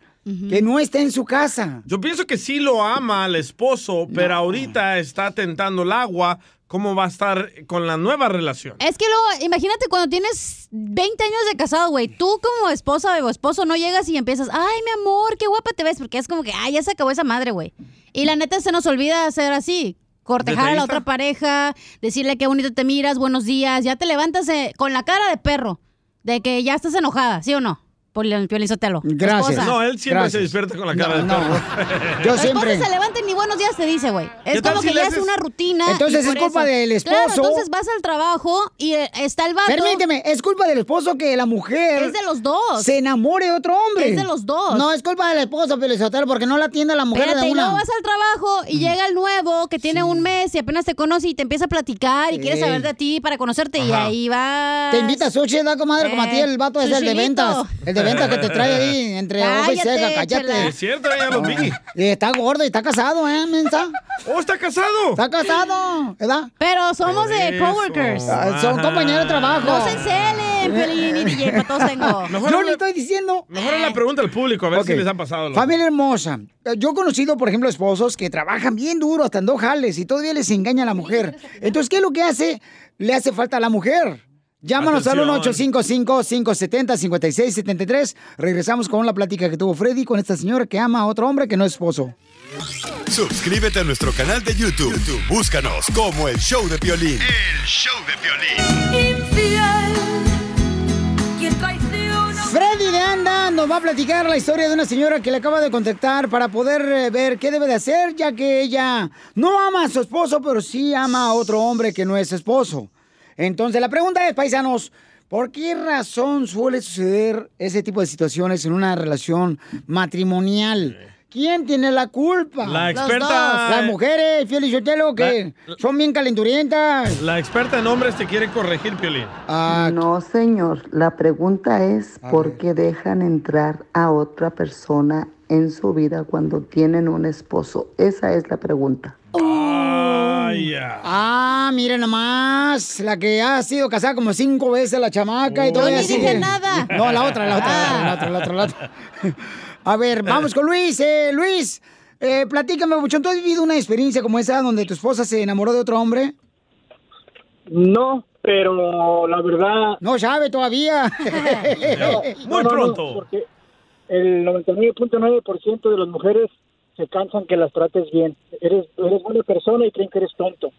que no esté en su casa? Yo pienso que sí lo ama al esposo, pero ahorita está tentando el agua. ¿Cómo va a estar con la nueva relación? Es que luego, imagínate cuando tienes 20 años de casado, güey. Tú como esposa o esposo no llegas y empiezas, ay, mi amor, qué guapa te ves, porque es como que, ay, ya se acabó esa madre, güey. Y la neta se nos olvida hacer así. Cortejar a la otra pareja, decirle qué bonito te miras, buenos días, ya te levantas eh, con la cara de perro, de que ya estás enojada, ¿sí o no? Por el Piolizotelo. Gracias. No, él siempre Gracias. se despierta con la cara No, de no. perro. Yo La siempre. se levanta y ni buenos días te dice, güey. Es ¿Qué tal como si que ya es haces- una rutina. Entonces y es culpa eso- del Claro, esposo. entonces vas al trabajo y eh, está el vato. Permíteme, es culpa del esposo que la mujer. Es de los dos. Se enamore de otro hombre. Es de los dos. No, es culpa del esposo, Pelizotelo, porque no la atiende a la mujer Espérate, de y una. luego vas al trabajo y llega el nuevo que tiene un mes y apenas te conoce y te empieza a platicar y quiere Sí. saber de ti para conocerte y Ajá. ahí va. Te invita a sushi, ¿da, comadre? Como a ti, el vato es el de ventas. El de ventas que te trae ahí entre ojo y ceja, cállate. Es cierto, ya lo vi. Y está gordo y está casado, ¿eh, mensa? ¡Oh, está casado! Está casado, ¿verdad? Pero somos de coworkers. Ah, Son compañeros de trabajo. No se encelen. Pelín y DJ, para todos tengo. Mejor Yo le- estoy diciendo. Mejor la pregunta al público, a ver si les han pasado. Familia hermosa. Yo he conocido, por ejemplo, esposos que trabajan bien duro, hasta en dos jales, y todavía les engaña a la mujer. Entonces, ¿qué es lo que hace? Le hace falta a la mujer. Llámanos al Atención. 1-855-570-5673. Regresamos con la plática que tuvo Freddy con esta señora que ama a otro hombre que no es esposo. Suscríbete a nuestro canal de YouTube. YouTube, Búscanos como el show de violín. El show de violín. Freddy de Anda nos va a platicar la historia de una señora que le acaba de contactar para poder eh, ver qué debe de hacer, ya que ella no ama a su esposo, pero sí ama a otro hombre que no es esposo. Entonces, la pregunta es, paisanos, ¿por qué razón suele suceder ese tipo de situaciones en una relación matrimonial? ¿Quién tiene la culpa? La experta-. Las mujeres, Fiel y Sotelo, que son bien calenturientas. La experta en hombres te quiere corregir, Piolín. Ah, No, señor. La pregunta es por qué dejan entrar a otra persona en su vida cuando tienen un esposo. Esa es la pregunta. Ah, miren nomás, la que ha sido casada como cinco veces la chamaca y ni dije sigue. nada. No, la otra, la otra, Ah. la otra, la otra, la otra. A ver, vamos con Luis. Eh, Luis, eh, platícame, Buchón, ¿tú has vivido una experiencia como esa donde tu esposa se enamoró de otro hombre? No, pero la verdad... No sabe todavía. No, no, no, porque el 99.9% de las mujeres se cansan que las trates bien. Eres, eres buena persona y creen que eres tonto.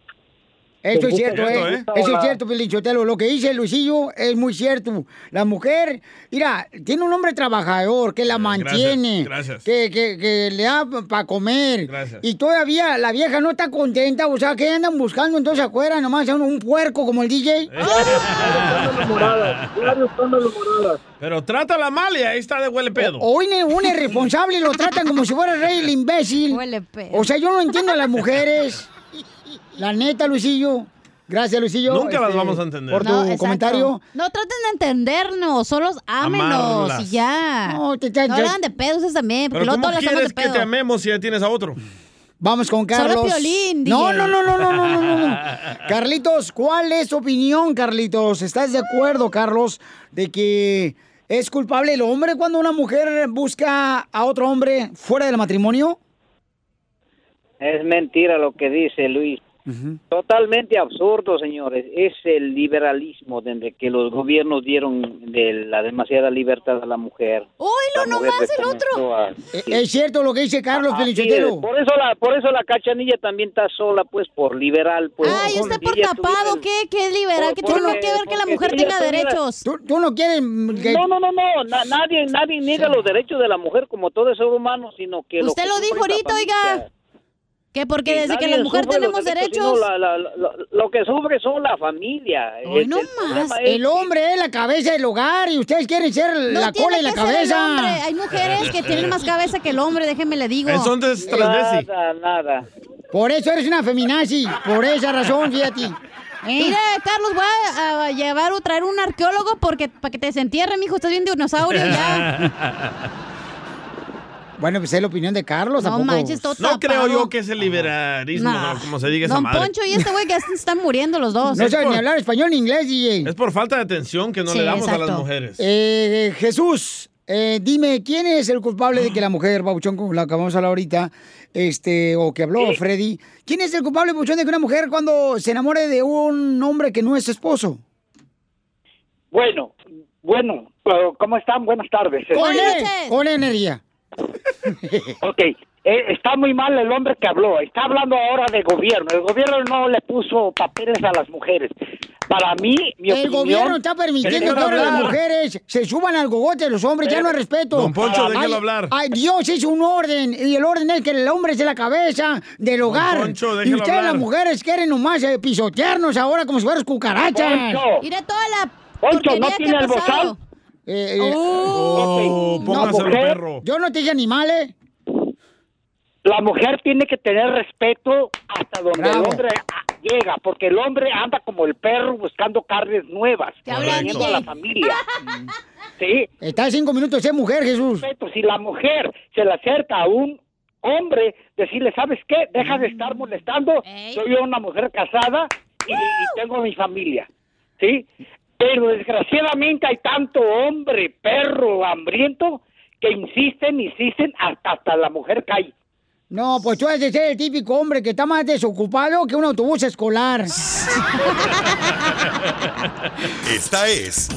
Eso Les es gusta- cierto, ¿eh? Eso es cierto, Pelinchotelo. Lo que dice Luisillo es muy cierto. La mujer, mira, tiene un hombre trabajador que la mantiene, gracias. Que, que, que le da para comer. Gracias. Y todavía la vieja no está contenta. O sea, que andan buscando entonces afuera nomás a un, un puerco como el DJ? Pero trátala mal y ahí está de huele pedo. Hoy un irresponsable lo tratan como si fuera el rey el imbécil. O sea, yo no entiendo a las mujeres. La neta, Luisillo. Gracias, Luisillo. Nunca las este, vamos a entender. Por tu No, comentario. No traten de entendernos, solo ámenos Amarlas. y ya. No, te- te- No hagan de pedos ustedes también, porque Pero luego ¿cómo hacemos quieres de que te pedo. amemos si ya tienes a otro? Vamos con Solo Carlos. Piolín, DJ. no, no, no, no, no, no, no, no. Carlitos, ¿cuál es tu opinión, Carlitos? ¿Estás de acuerdo, Carlos, de que es culpable el hombre cuando una mujer busca a otro hombre fuera del matrimonio? Es mentira lo que dice Luis. Totalmente absurdo, señores. Es el liberalismo desde que los gobiernos dieron de la demasiada libertad a la mujer. ¡Uy, lo nomás el otro! a- Eh, Es cierto lo que dice Carlos Así es. Pelichotelo. Por eso la, por eso la cachanilla también está sola, pues, por liberal, pues. Ay, está por tapado, tuviera- ¿qué? ¿Qué es liberal? ¿Qué tiene que ver que la mujer si tenga derechos? ¿Tú, tú no quieres que... No, no, no, no. na- nadie, nadie niega los derechos de la mujer como todo ser humano, sino que Usted que lo dijo ahorita, familia- oiga. ¿Qué? Porque Sí, desde que nadie la mujer sufre los tenemos derechos. la- la- la- lo, que sufre son la familia. Hoy El- no más. es El hombre es la cabeza del hogar y ustedes quieren ser No la cola y la que cabeza. Hay mujeres que tienen más cabeza que el hombre, déjenme le digo. Nada, nada. Por eso eres una feminazi. Por esa razón, fíjate. ¿Eh? Mira, Carlos, voy a, a llevar o traer un arqueólogo porque para que te desentierre, mijo. Estás viendo dinosaurio ya. Bueno, pues es la opinión de Carlos. No tampoco. manches, todo No creo yo que es el liberalismo, Nah. ¿no? como se diga esa Don madre. Poncho y este güey que ya se están muriendo los dos. No saben ni hablar español ni inglés, DJ. Es por falta de atención que no Sí, le damos a las mujeres. Eh, Jesús, eh, dime, ¿quién es el culpable de que la mujer, Babuchón, como la acabamos de hablar ahorita, este, o que habló Freddy, ¿quién es el culpable, Babuchón, de que una mujer cuando se enamore de un hombre que no es esposo? Bueno, bueno, eh, ¿cómo están? Buenas tardes. Con, Este, e- con energía. Ok, eh, está muy mal el hombre que habló. Está hablando ahora de gobierno. El gobierno no le puso papeles a las mujeres. Para mí, mi El opinión... gobierno está permitiendo Déjalo que ahora las mujeres se suban al gogote de los hombres, ya no hay respeto. Don Poncho, Ay, déjelo hablar. Ay, Dios hizo un orden, y el orden es que el hombre es la cabeza del hogar. Poncho, y ustedes, hablar. las mujeres, quieren nomás eh, pisotearnos ahora como si fueras cucarachas. Poncho. Mira toda la Poncho, ¿no tiene el bozal? Eh, eh, Oh, mujer- perro. Yo no te dije animales. La mujer tiene que tener respeto hasta donde Bravo. el hombre ah, llega, porque el hombre anda como el perro buscando carnes nuevas, teniendo a la familia. ¿Sí? Está a cinco minutos ser mujer, Jesús. Respeto, si la mujer se le acerca a un hombre, decirle, ¿sabes qué? Deja de estar molestando. Soy una mujer casada y, y tengo mi familia. ¿Sí? Pero desgraciadamente hay tanto hombre, perro, hambriento, que insisten, insisten, hasta, hasta la mujer cae. No, pues tú has de ser el típico hombre que está más desocupado que un autobús escolar. Esta es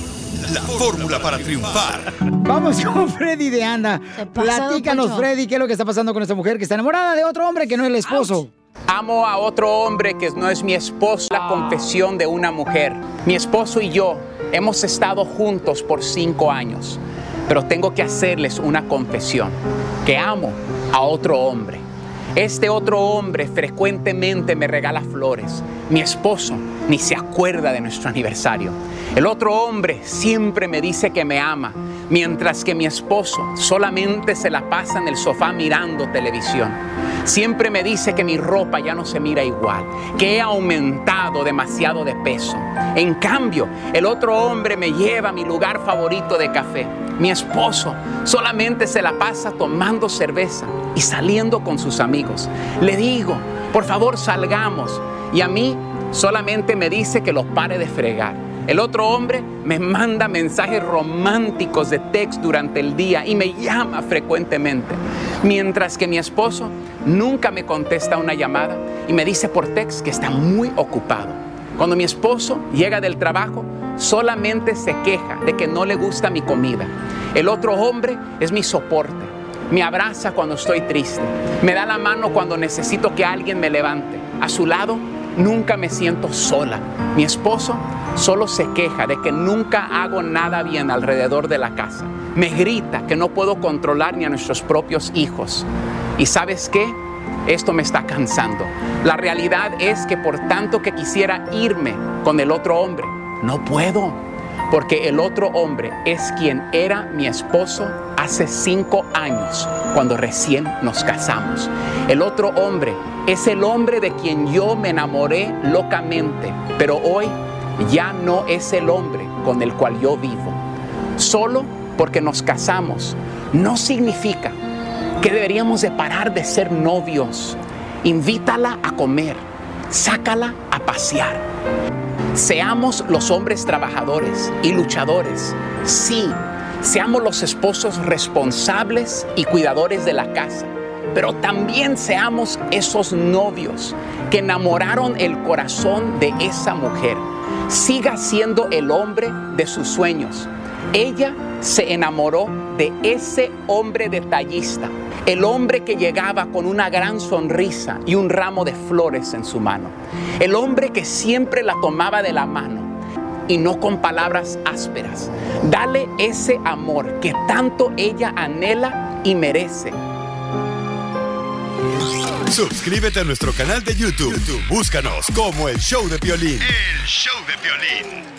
la fórmula para triunfar. Vamos con Freddy de Anda. Platícanos. Freddy, qué es lo que está pasando con esta mujer que está enamorada de otro hombre que no es el esposo. Amo a otro hombre que no es mi esposo. La confesión de una mujer. Mi esposo y yo hemos estado juntos por cinco años. Pero tengo que hacerles una confesión. Que amo a otro hombre. Este otro hombre frecuentemente me regala flores. Mi esposo ni se acuerda de nuestro aniversario. El otro hombre siempre me dice que me ama, mientras que mi esposo solamente se la pasa en el sofá mirando televisión. Siempre me dice que mi ropa ya no se mira igual, que he aumentado demasiado de peso. En cambio, el otro hombre me lleva a mi lugar favorito de café. Mi esposo solamente se la pasa tomando cerveza y saliendo con sus amigos. Le digo, por favor salgamos. Y a mí solamente me dice que lo pare de fregar. El otro hombre me manda mensajes románticos de text durante el día y me llama frecuentemente. Mientras que mi esposo nunca me contesta una llamada y me dice por text que está muy ocupado. Cuando mi esposo llega del trabajo, solamente se queja de que no le gusta mi comida. El otro hombre es mi soporte. Me abraza cuando estoy triste. Me da la mano cuando necesito que alguien me levante. A su lado nunca me siento sola. Mi esposo solo se queja de que nunca hago nada bien alrededor de la casa. Me grita que no puedo controlar ni a nuestros propios hijos. ¿Y sabes qué? Esto me está cansando. La realidad es que por tanto que quisiera irme con el otro hombre, no puedo. Porque el otro hombre es quien era mi esposo hace cinco años, cuando recién nos casamos. El otro hombre es el hombre de quien yo me enamoré locamente, pero hoy ya no es el hombre con el cual yo vivo. Solo porque nos casamos no significa que deberíamos de parar de ser novios. Invítala a comer, sácala a pasear. Seamos los hombres trabajadores y luchadores. Sí, seamos los esposos responsables y cuidadores de la casa. Pero también seamos esos novios que enamoraron el corazón de esa mujer. Siga siendo el hombre de sus sueños. Ella se enamoró de ese hombre detallista, el hombre que llegaba con una gran sonrisa y un ramo de flores en su mano, el hombre que siempre la tomaba de la mano y no con palabras ásperas. Dale ese amor que tanto ella anhela y merece. Suscríbete a nuestro canal de YouTube. YouTube, Búscanos como el show de violín. El show de violín.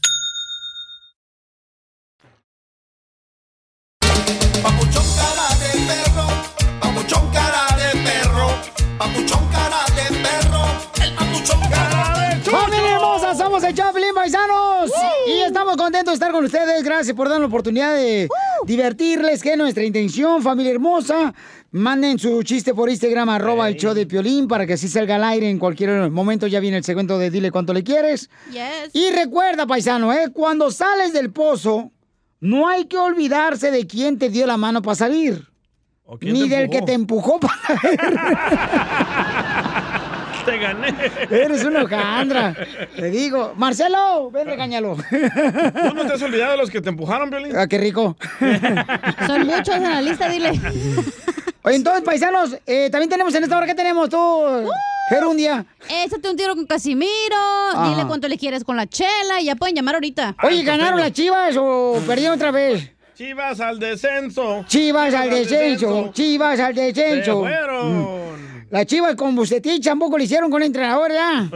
Contentos de estar con ustedes. Gracias por darnos la oportunidad de divertirles, que es nuestra intención, familia hermosa. Manden su chiste por Instagram, arroba el show de Piolín, para que así salga al aire en cualquier momento. Ya viene el segmento de Dile Cuánto Le Quieres. Y recuerda, paisano, ¿eh? cuando sales del pozo, no hay que olvidarse de quién te dio la mano para salir. quién Ni te del que te empujó para Te gané. Eres una hojandra. Te digo, Marcelo, ven, regáñalo. ¿Tú no te has olvidado de los que te empujaron, Violín? Ah, qué rico. Son muchos en la lista, dile. Oye, entonces, paisanos, eh, también tenemos en esta hora, ¿qué tenemos tú, Gerundia? Échate un tiro con Casimiro, Ajá. dile cuánto le quieres con la chela y ya pueden llamar ahorita. Oye, ¿ganaron las chivas o perdieron otra vez? Chivas al descenso. Chivas al descenso, chivas al Se descenso. fueron. Las chivas con Bucetich tampoco lo hicieron con el entrenador, ¿ya?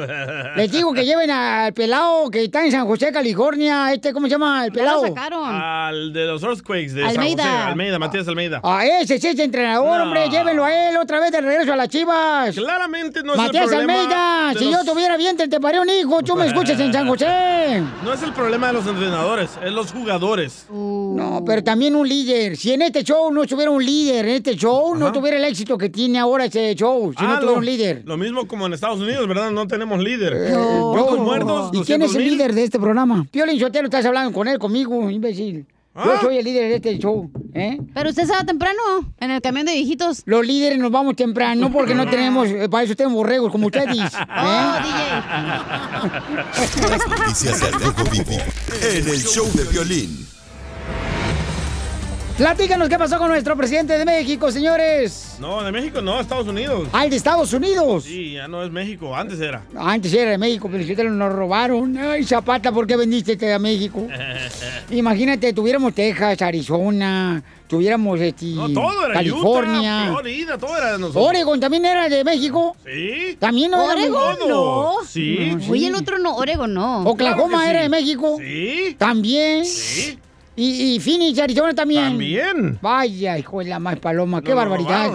Les digo que lleven al pelado que está en San José, California. Este, ¿cómo se llama? El pelado. Al de los Earthquakes de Almeida. San José. Almeida, Matías Almeida. A ese, sí, ese entrenador, No. hombre, llévenlo a él otra vez de regreso a las chivas. Claramente no es Matías el problema Almeida, de si los- yo tuviera bien, te, paré un hijo, tú me escuchas en San José. No es el problema de los entrenadores, es los jugadores. No, pero también un líder. Si en este show no tuviera un líder, en este show no tuviera el éxito que tiene ahora ese show, si no Ah, tuviera lo, un líder. lo mismo como en Estados Unidos, ¿verdad? No tenemos líder. Eh, ¿Cuántos no. muertos? ¿Y quién es el 200,000. líder de este programa? Piolín Sotelo, estás hablando con él, conmigo, imbécil. Ah. Yo soy el líder de este show, ¿eh? Pero usted se va temprano en el camión de viejitos. Los líderes nos vamos temprano porque no tenemos, eh, para eso tenemos borregos como ustedes. Oh, ¿eh? Las noticias del Rojo Vivo en el show de violín. Platícanos qué pasó con nuestro presidente de México, señores. No, de México no, Estados Unidos. Al de Estados Unidos. Sí, ya no es México, antes era. Antes era de México, pero si nos robaron. Ay, Zapata, ¿por qué vendiste este a México? Imagínate, tuviéramos Texas, Arizona, tuviéramos este, No, todo era California. Utah, Florida, todo era de nosotros. Oregon también era de México. Sí. También no era Oregon no. Sí. No, sí. Oye, el otro no, Oregon no. Oklahoma Claro que sí. era de México. Sí. También. Sí. Y, y Phoenix, Arizona también. También. Vaya, hijo de la más paloma, qué barbaridad.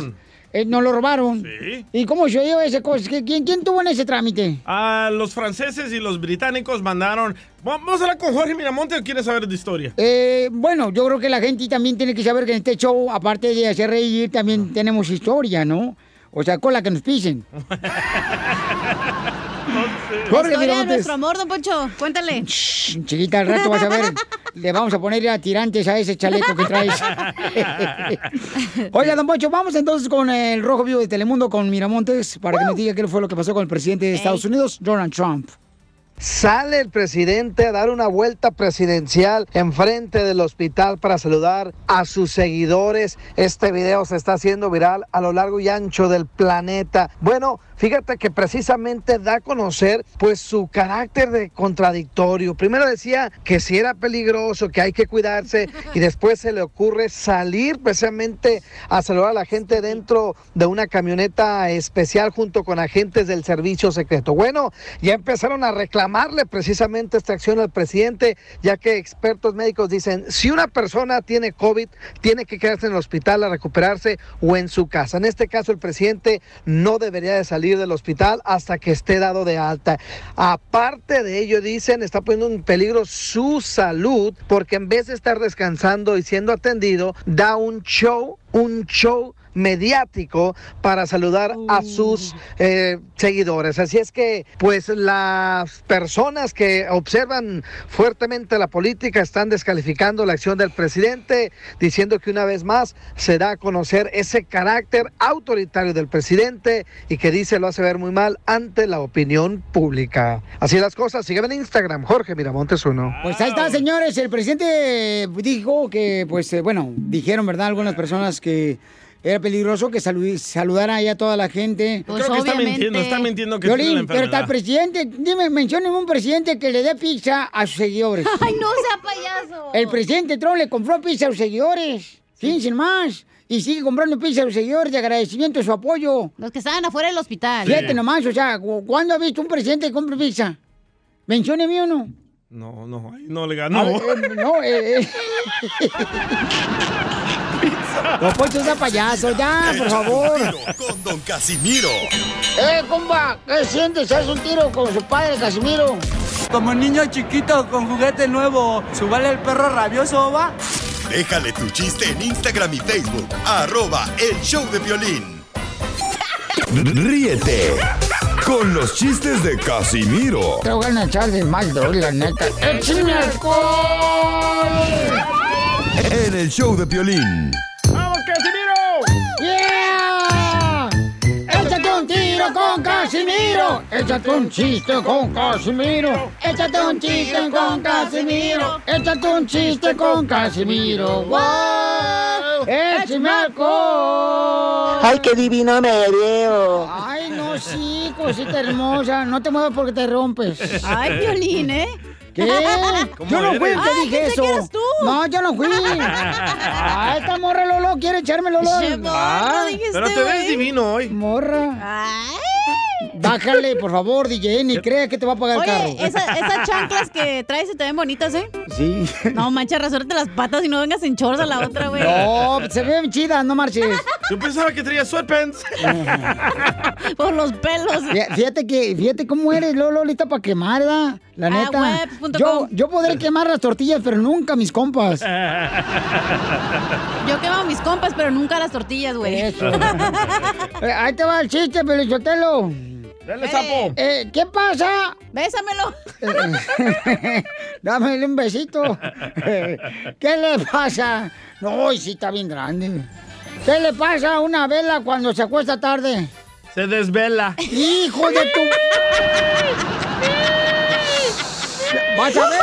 Eh, nos lo robaron. Sí. ¿Y cómo se dio ese cosa? ¿Qui- ¿Quién, ¿Quién tuvo en ese trámite? Ah, los franceses y los británicos mandaron. Vamos a hablar con Jorge Miramonte o quieres saber de historia. Eh, bueno, yo creo que la gente también tiene que saber que en este show, aparte de hacer reír, también tenemos historia, ¿no? O sea, con la que nos pisen. Jorge Miramontes. nuestro amor, don Poncho. Cuéntale. Chiquita, al rato vas a ver. Le vamos a poner a tirantes a ese chaleco que traes. Oiga, don Poncho, vamos entonces con el Rojo Vivo de Telemundo con Miramontes para que nos diga qué fue lo que pasó con el presidente de Estados Unidos, Donald Trump. Sale el presidente a dar una vuelta presidencial enfrente del hospital para saludar a sus seguidores. Este video se está haciendo viral a lo largo y ancho del planeta. Bueno, fíjate que precisamente da a conocer pues su carácter de contradictorio. Primero decía que si era peligroso, que hay que cuidarse y después se le ocurre salir precisamente a saludar a la gente dentro de una camioneta especial junto con agentes del servicio secreto. Bueno, ya empezaron a precisamente esta acción al presidente, ya que expertos médicos dicen, si una persona tiene COVID, tiene que quedarse en el hospital a recuperarse o en su casa. En este caso, el presidente no debería de salir del hospital hasta que esté dado de alta. Aparte de ello, dicen, está poniendo en peligro su salud, porque en vez de estar descansando y siendo atendido, da un show, un show mediático para saludar a sus eh, seguidores. Así es que, pues las personas que observan fuertemente la política están descalificando la acción del presidente, diciendo que una vez más se da a conocer ese carácter autoritario del presidente y que dice lo hace ver muy mal ante la opinión pública. Así las cosas, sígueme en Instagram, Jorge Miramontes uno. Pues ahí está, señores. El presidente dijo que, pues, eh, bueno, dijeron, ¿verdad? Algunas personas que era peligroso que salu- saludara ahí a toda la gente. Yo creo que está mintiendo, está mintiendo que Piolín, tiene la pero está el enfermedad. presidente, dime, mencióneme un presidente que le dé pizza a sus seguidores. Ay, no sea payaso. El presidente Trump le compró pizza a sus seguidores. Sí, sin más. Y sigue comprando pizza a sus seguidores de agradecimiento de su apoyo. Los que estaban afuera del hospital. Fíjate nomás, o sea, cu- ¿cuándo ha visto un presidente que compre pizza? Mencióneme uno. No, no, ahí no le ganó. ver, eh, no, eh, eh. Don Poncho sea payaso, ya, por favor. Con Don Casimiro. Eh, compa, ¿qué sientes? ¿Haz un tiro con su padre, Casimiro? Como niño chiquito con juguete nuevo, ¿subale el perro rabioso, va? Déjale tu chiste en Instagram y Facebook. Arroba el show de violín. Ríete con los chistes de Casimiro Te voy a echar de mal, la neta. ¡Échame en el show de violín. ¡Vamos, Casimiro! ¡Yeah! Échate un tiro con Casimiro. Échate un chiste con Casimiro. Échate un chiste con Casimiro. Échate un chiste con Casimiro. ¡Wow! ¡Échame alcohol! Ay, qué divino me veo. Ay, no, sí, cosita hermosa. No te muevas porque te rompes. Ay, Piolín, ¿eh? ¿Qué? ¿Cómo Yo no fui el eres? que Ay, dije eso. que eras tú. No, yo no fui. Ah, esta morra Lolo quiere echarme Lolo. Dijiste, Pero te ves divino hoy. Morra. Bájale, por favor, DJ, ni creas que te va a pagar el Oye, carro. esa- esas chanclas que traes se te ven bonitas, ¿eh? Sí. No, mancha, rasúrate las patas y no vengas en chorza a la otra, güey. No, se ven chidas, no marches. Yo pensaba que traía sweatpants. Por los pelos. Fí- Fíjate que, fíjate cómo eres, Lolo, lista para quemar, ¿verdad? La Ah, neta. yo, yo podré quemar las tortillas, pero nunca mis compas. Yo quemo mis compas, pero nunca las tortillas, güey. Eso. Ahí te va el chiste, Pelichotelo. Dale, sapo. Eh, ¿Qué pasa? Bésamelo. Dame un besito. ¿Qué le pasa? No, sí está bien grande. ¿Qué le pasa a una vela cuando se acuesta tarde? Se desvela. ¡Hijo de tu... ¡Vas a ver!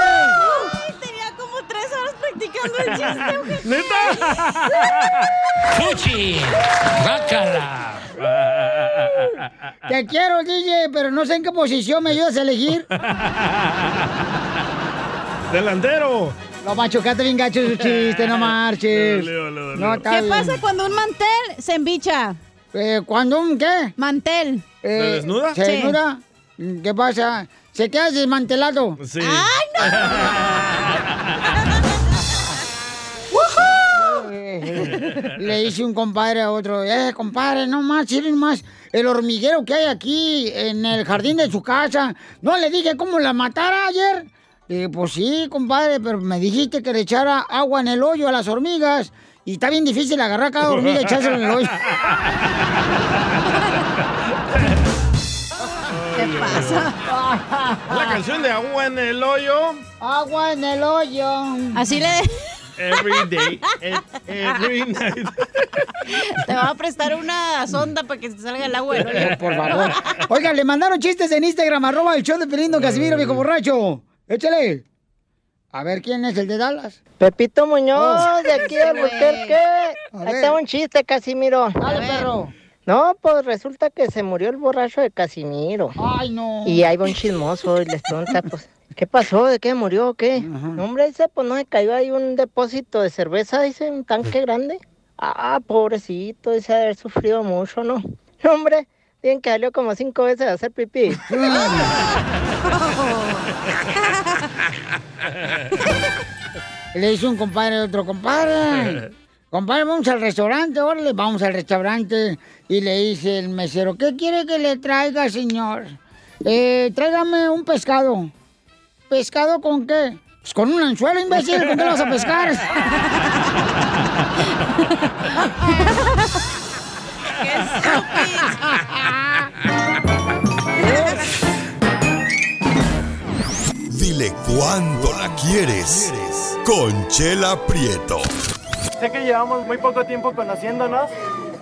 Tenía como tres horas practicando el chiste. ¿Neta? ¡Fuchi! ¡Bácala! Te quiero, DJ, pero no sé en qué posición me ayudas a elegir. Delantero. Lo machucaste bien gacho su chiste, no marches. No, ¿Qué bien. pasa cuando un mantel se embicha? Eh, ¿Cuándo un qué? Mantel. Eh, ¿Se desnuda? ¿Se Sí. desnuda? ¿Qué pasa? ¿Se queda desmantelado? Sí. Le dice un compadre a otro, eh, compadre, no más, miren más, el hormiguero que hay aquí en el jardín de su casa, ¿no le dije cómo la matara ayer? Le dije, pues sí, compadre, pero me dijiste que le echara agua en el hoyo a las hormigas y está bien difícil agarrar cada hormiga y echársela en el hoyo. ¿Qué pasa? La canción de agua en el hoyo. Agua en el hoyo. Así le... Every day. and Every night. Te va a prestar una sonda para que se salga el agua del hoyo. Por favor. Oiga, le mandaron chistes en Instagram, arroba el show de Felindo Casimiro, viejo borracho. Échale. A ver, ¿quién es el de Dallas? Pepito Muñoz, Oh. de aquí al Buquerque. A Ahí está un chiste, Casimiro. Dale, perro. No, pues resulta que se murió el borracho de Casimiro. Ay, no. Y ahí va un chismoso y les pregunta, pues, ¿qué pasó? ¿De qué murió qué? No, hombre, dice, pues no se cayó ahí un depósito de cerveza, dice, un tanque grande. Ah, pobrecito, dice, haber sufrido mucho, ¿no? No, hombre, dicen que salió como cinco veces a hacer pipí. Le dice un compadre a otro compadre. Compadre, vamos al restaurante, órale, vamos al restaurante. Y le dice el mesero, ¿qué quiere que le traiga, señor? Eh, tráigame un pescado. ¿Pescado con qué? Pues con un anzuelo, imbécil, ¿con qué lo vas a pescar? Dile cuándo la quieres. Conchela Prieto. Sé que llevamos muy poco tiempo conociéndonos.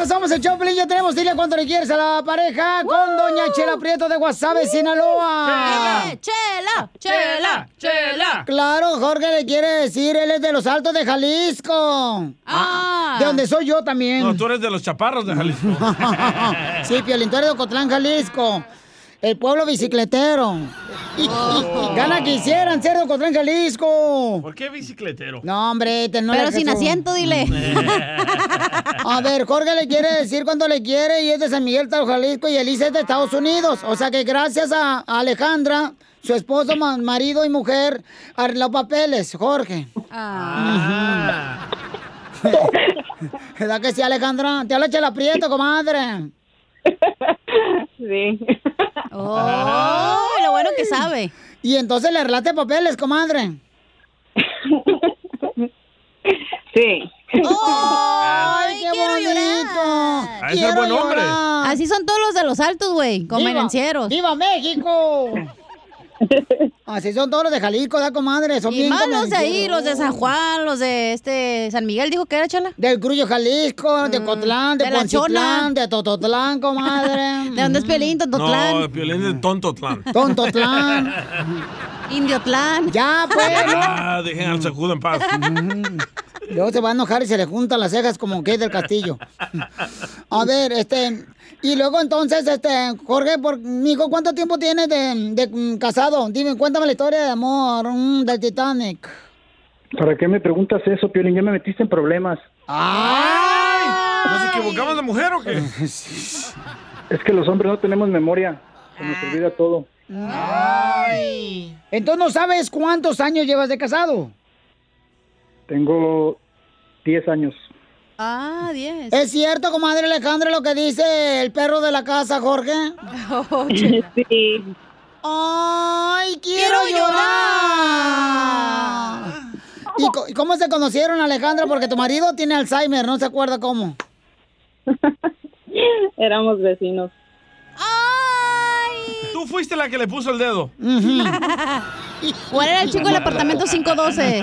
Hermosa, somos el Choplin. Ya tenemos, dile cuánto le quieres a la pareja con Doña Chela Prieto de Guasave, Sinaloa. Eh, ¡Chela! ¡Chela! ¡Chela! Claro, Jorge le quiere decir, él es de los Altos de Jalisco. Ah. De donde soy yo también. No, tú eres de los chaparros de Jalisco. sí, Piolín, tú eres de Ocotlán, Jalisco. El pueblo bicicletero. Oh. Gana quisieran ser de Ocotlán, Jalisco. ¿Por qué bicicletero? No, hombre, te no Pero le sin asiento, dile. A ver, Jorge le quiere decir cuando le quiere y es de San Miguel, Tao, Jalisco y Elisa es de Estados Unidos. O sea que gracias a Alejandra, su esposo, ma- marido y mujer, arregló papeles, Jorge. Ah. ¿Verdad que sí, Alejandra? Te habla Chela Prieto, comadre. Sí. ¡Oh! Lo bueno que sabe. Y entonces le arreglaste papeles, comadre. Sí. ¡Ay, qué bonito! Ha de ser buen hombre. Así son todos los de los altos, güey, convenencieros. ¡Viva México! Así son todos los de Jalisco, da comadre. Son Y bien más los de ahí, los de San Juan, los de este San Miguel, dijo que era chala. Del Crullo, Jalisco, de Cotlán, de, de de Tototlán, comadre. ¿De dónde es Piolín, Tontotlán? No, Piolín de Tontotlán. Tontotlán. Indiotlán. Ya, pues. Ah, dejen al sacudo en paz. Luego se va a enojar y se le juntan las cejas como que del castillo. A ver, este. Y luego entonces, este, Jorge, por, mijo, ¿cuánto tiempo tienes de, de, mm, casado? Dime, cuéntame la historia de amor mm, del Titanic. ¿Para qué me preguntas eso, Piolín? Ya me metiste en problemas. ¿Nos equivocamos de mujer o qué? Es que los hombres no tenemos memoria. Se nos olvida todo. Ay. Entonces no sabes cuántos años llevas de casado. Tengo 10 años. Ah, 10. ¿Es cierto, comadre Alejandra, lo que dice el perro de la casa, Jorge? Sí. ¡Ay, quiero, llorar! ¿Y, co- y cómo se conocieron, Alejandra? Porque tu marido tiene Alzheimer, no se acuerda cómo. Éramos vecinos. Tú fuiste la que le puso el dedo. ¿Cuál era el chico del apartamento 512?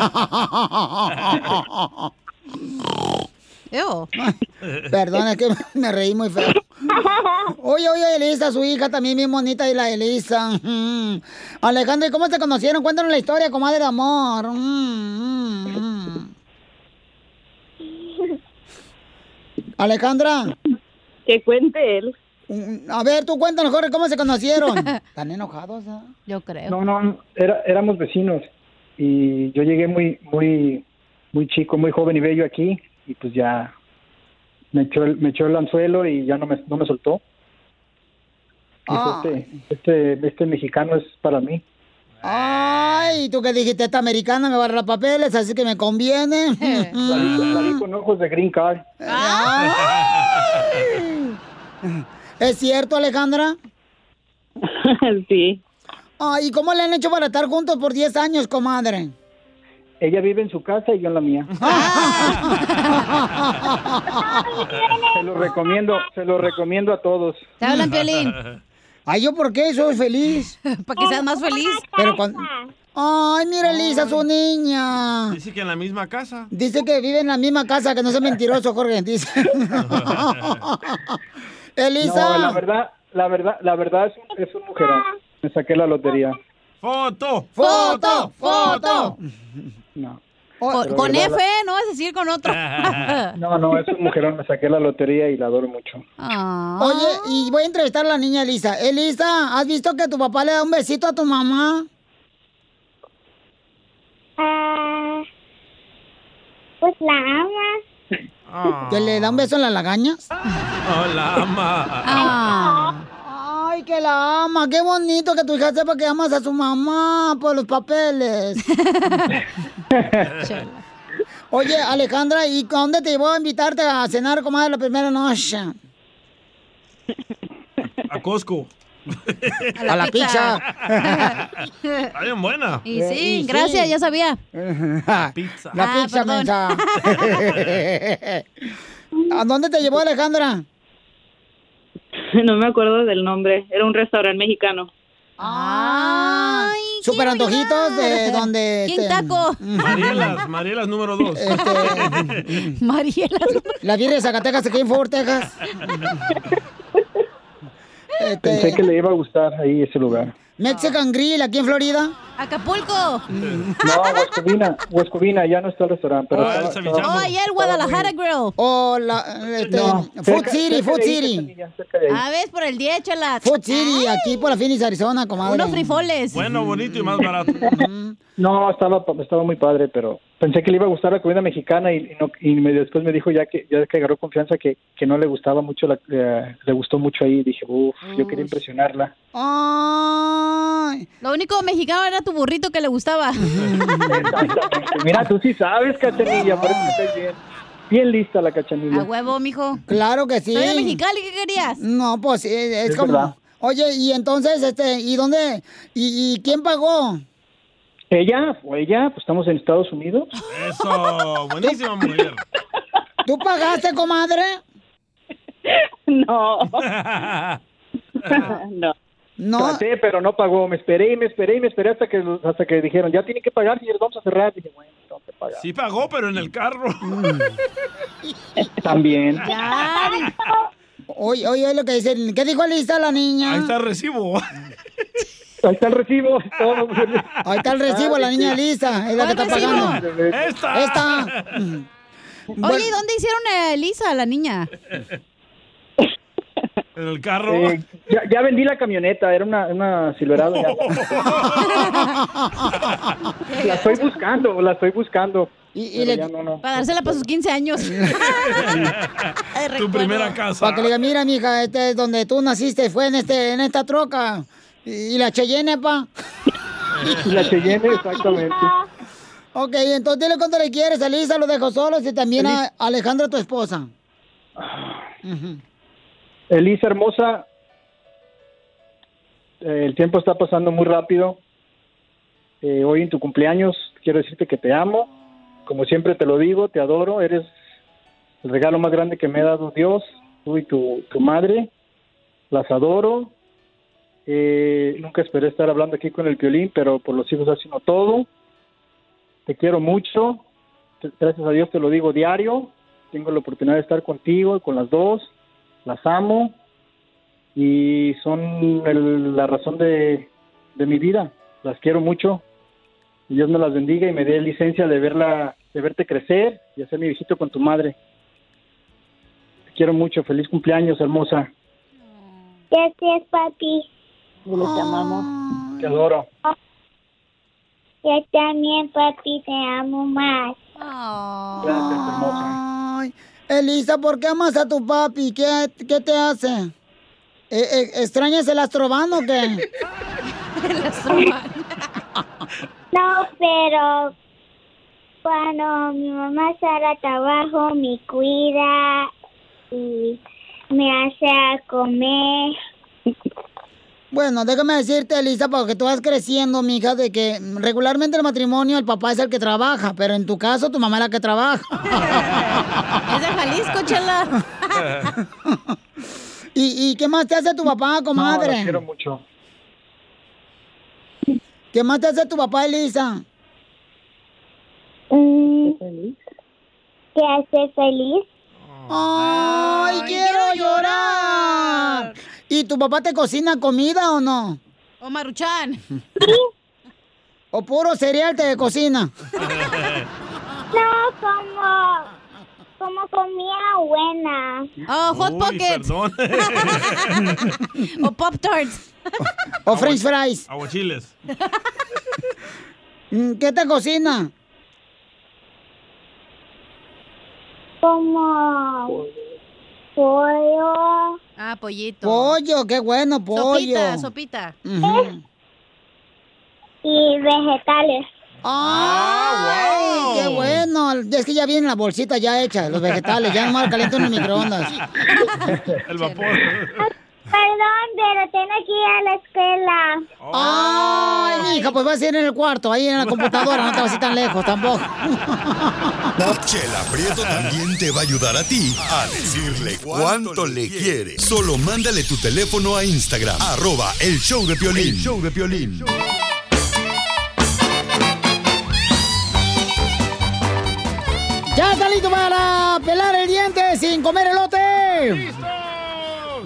Ew. Perdón, es que me reí muy feo. Oye, oye, Elisa, su hija también bien bonita y la Elisa. Mm. Alejandra, ¿y cómo se conocieron? Cuéntanos la historia, comadre de amor. Mm, mm, mm. Alejandra. Que cuente él. A ver, tú cuéntanos, Jorge, ¿cómo se conocieron? ¿Están enojados? ah? Yo creo. No, no, era, éramos vecinos. Y yo llegué muy, muy, muy chico, muy joven y bello aquí. Y pues ya me echó el, me echó el anzuelo y ya no me, no me soltó. Dijo, Ah. este, este, este mexicano es para mí. Ay, tú que dijiste, esta americana me va a dar papeles, así que me conviene. Salí, salí con ojos de green card. ¿Es cierto, Alejandra? Sí. Ay, ¿y cómo le han hecho para estar juntos por 10 años, comadre? Ella vive en su casa y yo en la mía. se lo recomiendo, se lo recomiendo a todos. ¿Te hablan, Piolín? Ay, ¿yo por qué? Soy feliz. Para que seas más feliz. Pero cuando... Ay, mira, Elisa, su niña. Dice que en la misma casa. Dice que vive en la misma casa, que no sea mentiroso, Jorge. Dice. Elisa. No, la verdad, la verdad, la verdad es, un- es un mujerón. Me saqué la lotería. ¡Foto! ¡Foto! ¡Foto! No. Con, F, no vas a decir con otro. No, no, es un mujerón. Me saqué la lotería y la adoro mucho. Ah. Oye, y voy a entrevistar a la niña Elisa. Elisa, ¿has visto que tu papá le da un besito a tu mamá? Ah, pues la ama. ¿Que le da un beso en las lagañas? Oh, la ama. Ah. Que la ama. Qué bonito que tu hija sepa que amas a su mamá por los papeles. Oye, Alejandra, ¿y a dónde te llevó a invitarte a cenar, comadre, la primera noche? A Costco. A la pizza. Está bien buena. Y sí, gracias, ya sabía. Pizza. La Ah, pizza. ¿A dónde te llevó Alejandra? No me acuerdo del nombre. Era un restaurante mexicano. Ay, Super antojitos de donde... ¿Quién este, taco? Marielas, Marielas número dos. Marielas. La birria de Zacatecas aquí en Fort Texas. Este, Pensé que le iba a gustar ahí ese lugar. Mexican Grill aquí en Florida. Acapulco. No, Huescovina, Huescovina, ya no está el restaurante. Pero Ah, estaba- el Oh, estaba- allá el Guadalajara Grill. O la, este, No, Food cerca- City, cerca Food City. A ver, por el 10, chela. Food City, aquí por la Phoenix, Arizona, comadre. Unos frijoles. Bueno, bonito y más barato. No, estaba, estaba muy padre, pero pensé que le iba a gustar la comida mexicana y, y no, y me- después me dijo ya que ya que agarró confianza que, que no le gustaba mucho, la, eh, le gustó mucho ahí. Dije, uff, yo quería impresionarla. Ay. Lo único mexicano era tu burrito que le gustaba. Mira, tú sí sabes, Cachanilla, por eso me caes bien. Bien lista la Cachanilla. A huevo, mijo. Claro que sí. Soy de Mexicali, ¿qué querías? No, pues eh, es, Es como... verdad. Oye, y entonces, este, ¿y dónde? ¿Y, y quién pagó? Ella, o ella, pues estamos en Estados Unidos. Eso, buenísima mujer. ¿Tú pagaste, comadre? No. no. No. Traté, pero no pagó. Me esperé y me esperé y me esperé hasta que hasta que dijeron, ya tienen que pagar, señores, vamos a cerrar. Dije, bueno, tengo que pagar. Sí pagó, pero en el carro. También. Oye, oye, lo que dice. ¿Qué dijo Elisa la niña? Ahí está el recibo. Ahí está el recibo. todo. Ahí está el recibo, la niña Elisa. Es la que está pagando. Esta. Esta. Oye, ¿y dónde hicieron a Elisa, la niña? En el carro. Eh, ya, ya vendí la camioneta, era una, una Silverado. ya. la estoy buscando, la estoy buscando. Y, Pero le- ya no, no. Para dársela para sus 15 años. Tu primera casa. Para que le diga, mira, mija, este es donde tú naciste, fue en este, en esta troca. Y, y la Cheyenne, pa. La Cheyenne, exactamente. Ok, entonces dile cuánto le quieres a Elisa, lo dejo solos y también a Alejandra, tu esposa. Ujú. Elisa hermosa, eh, el tiempo está pasando muy rápido. Eh, hoy en tu cumpleaños quiero decirte que te amo. Como siempre te lo digo, te adoro. Eres el regalo más grande que me ha dado Dios, tú y tu, tu madre. Las adoro. Eh, nunca esperé estar hablando aquí con el violín, pero por los hijos haciendo todo. Te quiero mucho. Gracias a Dios te lo digo diario. Tengo la oportunidad de estar contigo, con las dos las amo y son el- la razón de, de mi vida. Las quiero mucho. Y Dios me las bendiga y me dé licencia de verla, de verte crecer y hacer mi visito con tu madre. Te quiero mucho. Feliz cumpleaños, hermosa. Gracias, papi. Les amamos. Te adoro. Yo también, papi, te amo más. Gracias, hermosa. Elisa, ¿por qué amas a tu papi? ¿Qué, qué te hace? Eh, eh, ¿Extrañas el astrobán o qué? No, pero cuando mi mamá sale a trabajo, me cuida y me hace a comer. Bueno, déjame decirte, Elisa, para que tú vas creciendo, mija, de que regularmente en el matrimonio el papá es el que trabaja, pero en tu caso tu mamá es la que trabaja. Es de Jalisco, chela. ¿Y, y qué más te hace tu papá, No, comadre? las quiero mucho. ¿Qué más te hace tu papá, Elisa? Mm, ¿Te hace feliz? ¡Ay, quiero llorar! ¿Y tu papá te cocina comida o no? O Maruchan. ¿O puro cereal te cocina? No, como, como comida buena. Oh, Hot Uy, Pockets. perdón. o Pop Tarts. ¿O french fries? Aguachiles. Mm, ¿Qué te cocina? Como pollo. Ah, pollito. Pollo, qué bueno, pollo. Sopita, sopita. Ujú. Y vegetales. ¡Ay, qué bueno! Es que ya viene la bolsita ya hecha, los vegetales, ya nomás caliento en el microondas. El vapor. Perdón, pero tengo que ir a la escuela. ¡Ay, hija, pues vas a ir en el cuarto, ahí en la computadora, no te vas a ir tan lejos tampoco. Chela Prieto también te va a ayudar a ti a decirle cuánto le quiere. Solo mándale tu teléfono a Instagram, arroba el show de Piolín. El show de Piolín. ¡Ya está listo para pelar el diente sin comer elote!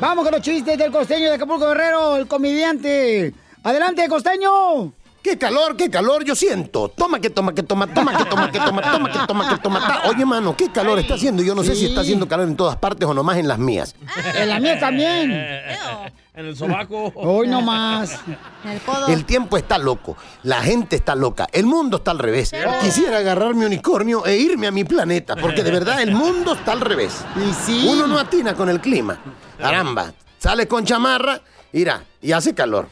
Vamos con los chistes del costeño de Acapulco Guerrero, el comediante. ¡Adelante, costeño! ¡Qué calor, qué calor yo siento! Toma que toma que toma, toma que toma que toma, toma que toma que toma. ta- Oye, mano, qué calor está haciendo. Yo no sé si está haciendo calor en todas partes o nomás en las mías. En la mía también. En el sobaco. Hoy no más. El codo. El tiempo está loco, la gente está loca, el mundo está al revés. Quisiera agarrar mi unicornio e irme a mi planeta, porque de verdad el mundo está al revés. Uno no atina con el clima. Caramba, sale con chamarra, mira, y hace calor.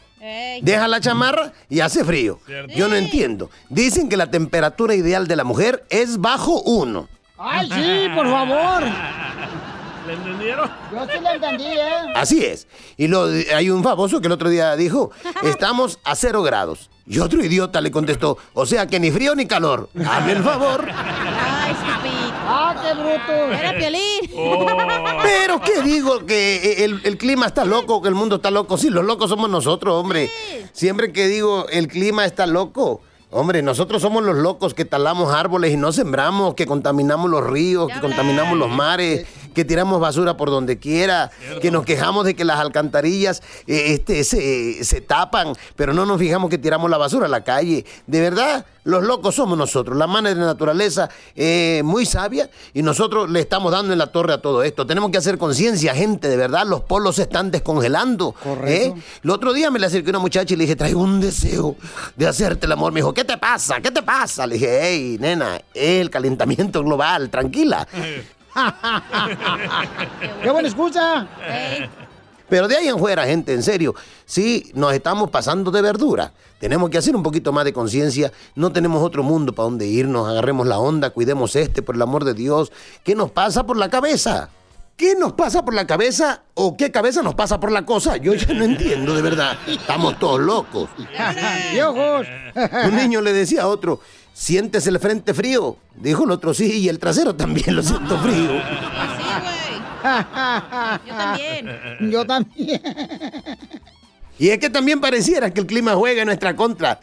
Deja la chamarra y hace frío. Yo no entiendo. Dicen que la temperatura ideal de la mujer es bajo uno. ¡Ay, sí, por favor! ¿Le entendieron? Yo sí lo entendí, ¿eh? Así es. Y lo, hay un famoso que el otro día dijo, estamos a cero grados. Y otro idiota le contestó, o sea que ni frío ni calor. Hazme el favor. Ay, stupid. ¡Ay, ¡Ah, qué bruto! Era Piolín. Oh. Pero ¿qué digo? Que el, el clima está loco, que el mundo está loco. Sí, los locos somos nosotros, hombre. Siempre que digo el clima está loco. Hombre, nosotros somos los locos que talamos árboles y no sembramos, que contaminamos los ríos, que contaminamos los mares, que tiramos basura por donde quiera, que nos quejamos de que las alcantarillas eh, este, se, se tapan, pero no nos fijamos que tiramos la basura a la calle. De verdad, los locos somos nosotros. La madre de la naturaleza es muy sabia y nosotros le estamos dando en la torre a todo esto. Tenemos que hacer conciencia, gente, de verdad. Los polos se están descongelando. ¿eh? El otro día me le acerqué a una muchacha y le dije, traigo un deseo de hacerte el amor. Me dijo, ¿qué te pasa? ¿Qué te pasa? Le dije, hey, nena, el calentamiento global, tranquila. ¡Qué buena excusa! Pero de ahí en fuera, gente, en serio, sí, nos estamos pasando de verdura. Tenemos que hacer un poquito más de conciencia. No tenemos otro mundo para donde irnos. Agarremos la onda, cuidemos este, por el amor de Dios. ¿Qué nos pasa por la cabeza? ¿Qué nos pasa por la cabeza o qué cabeza nos pasa por la cosa? Yo ya no entiendo, de verdad. Estamos todos locos. ¡Piojos! Un niño le decía a otro, ¿sientes el frente frío? Dijo el otro, sí, y el trasero también lo siento frío. Yo también. Yo también. Y es que también pareciera que el clima juega en nuestra contra.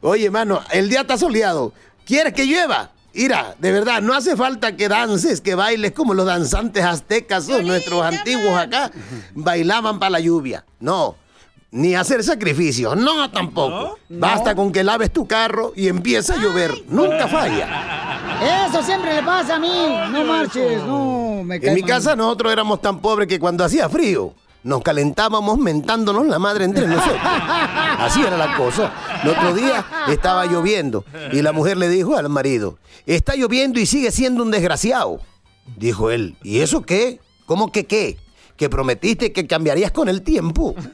Oye, mano, el día está soleado. ¿Quieres que llueva? Mira, de verdad, no hace falta que dances, que bailes como los danzantes aztecas o nuestros antiguos acá bailaban para la lluvia. No, ni hacer sacrificios, no tampoco. Basta con que laves tu carro y empieza a llover. Nunca falla. Eso siempre le pasa a mí. No marches, no. Me En mi mal. casa nosotros éramos tan pobres que cuando hacía frío nos calentábamos mentándonos la madre entre nosotros. Así era la cosa. El otro día estaba lloviendo y la mujer le dijo al marido, está lloviendo y sigue siendo un desgraciado. Dijo él, ¿y eso qué? ¿Cómo que qué? Que prometiste que cambiarías con el tiempo.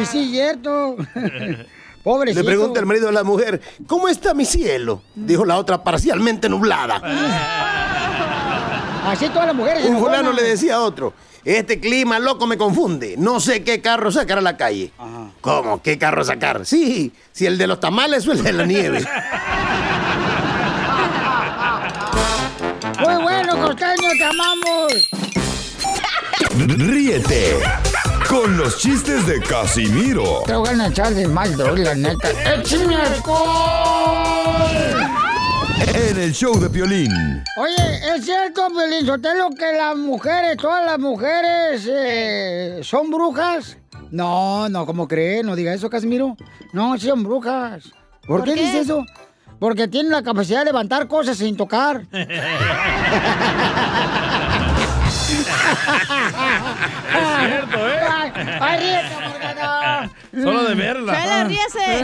Y sí, cierto. Pobrecito. Le pregunta el marido a la mujer, ¿cómo está mi cielo? Dijo la otra, parcialmente nublada. Así todas las mujeres. Un fulano le decía a otro, este clima loco me confunde, no sé qué carro sacar a la calle. ¿Cómo? ¿Qué carro sacar? Sí, si el de los tamales o el de la nieve. Muy bueno, costeño, te amamos. Ríete con los chistes de Casimiro Te voy a echar de mal, droga, la neta. ¡Échame alcohol! en el show de Piolín. Oye, ¿es cierto, Sotelo, que las mujeres, todas las mujeres, eh, son brujas? No, no, ¿cómo cree? No diga eso, Casimiro. No, sí son brujas. ¿Por, ¿Por qué, qué? dice eso? Porque tienen la capacidad de levantar cosas sin tocar. Es cierto, ¿eh? Ay, ay, ríete, Morgana. Solo de verla. Chela, ríase.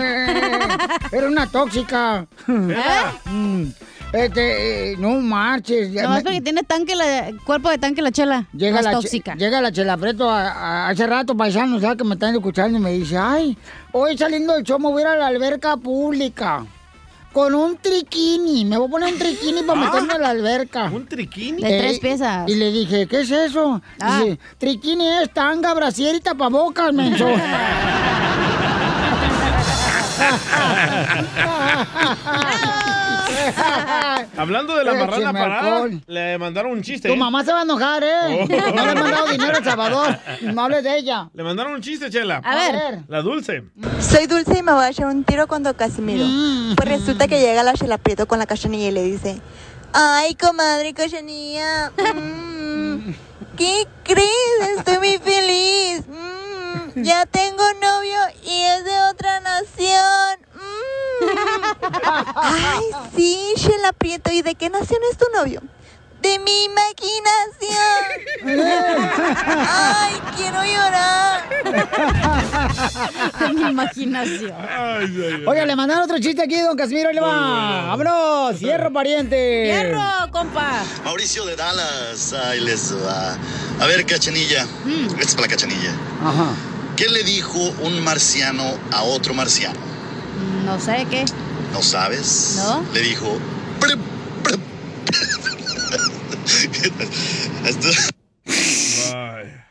Era una tóxica. Mm. Este, eh, no marches. No, es porque tiene tanque la, cuerpo de tanque la chela. Llega la, che- tóxica. llega la Chela Preto a- a- hace rato, paisanos, ya que me están escuchando, y me dice, ay, hoy saliendo del show me voy a ir a la alberca pública. Con un triquini. Me voy a poner un triquini para meterme a la alberca. ¿Un triquini? De tres piezas. Y le dije, ¿qué es eso? Ah. Dice, triquini es tanga, brasier y tapabocas, menso. Hablando de la marrana parada, alcohol. le mandaron un chiste. Tu ¿eh? mamá se va a enojar, ¿eh? Oh. No le he mandado dinero a El Salvador. No hables de ella. Le mandaron un chiste, Chela. A ver. La dulce. Soy Dulce y me voy a echar un tiro con Don Casimiro. Mm. Pues resulta que llega la Chela Prieto con la cachanilla y le dice, ay, comadre cachanilla, mm, ¿qué crees? Estoy muy feliz. Mm, ya tengo novio y es de otra nación. Mm. Ay, sí, Chela Prieto, ¿y de qué nación es tu novio? De mi imaginación. Ay, quiero llorar. Mi imaginación. Oiga, le mandaron otro chiste aquí, don Casimiro. ahí le va. ¡Vámonos! ¡Cierro, pariente! ¡Fierro, compa! Mauricio de Dallas, ahí les va. A ver, cachanilla. Esta es para la cachanilla. Ajá. ¿Qué le dijo un marciano a otro marciano? No sé qué. ¿No sabes? ¿No? Le dijo.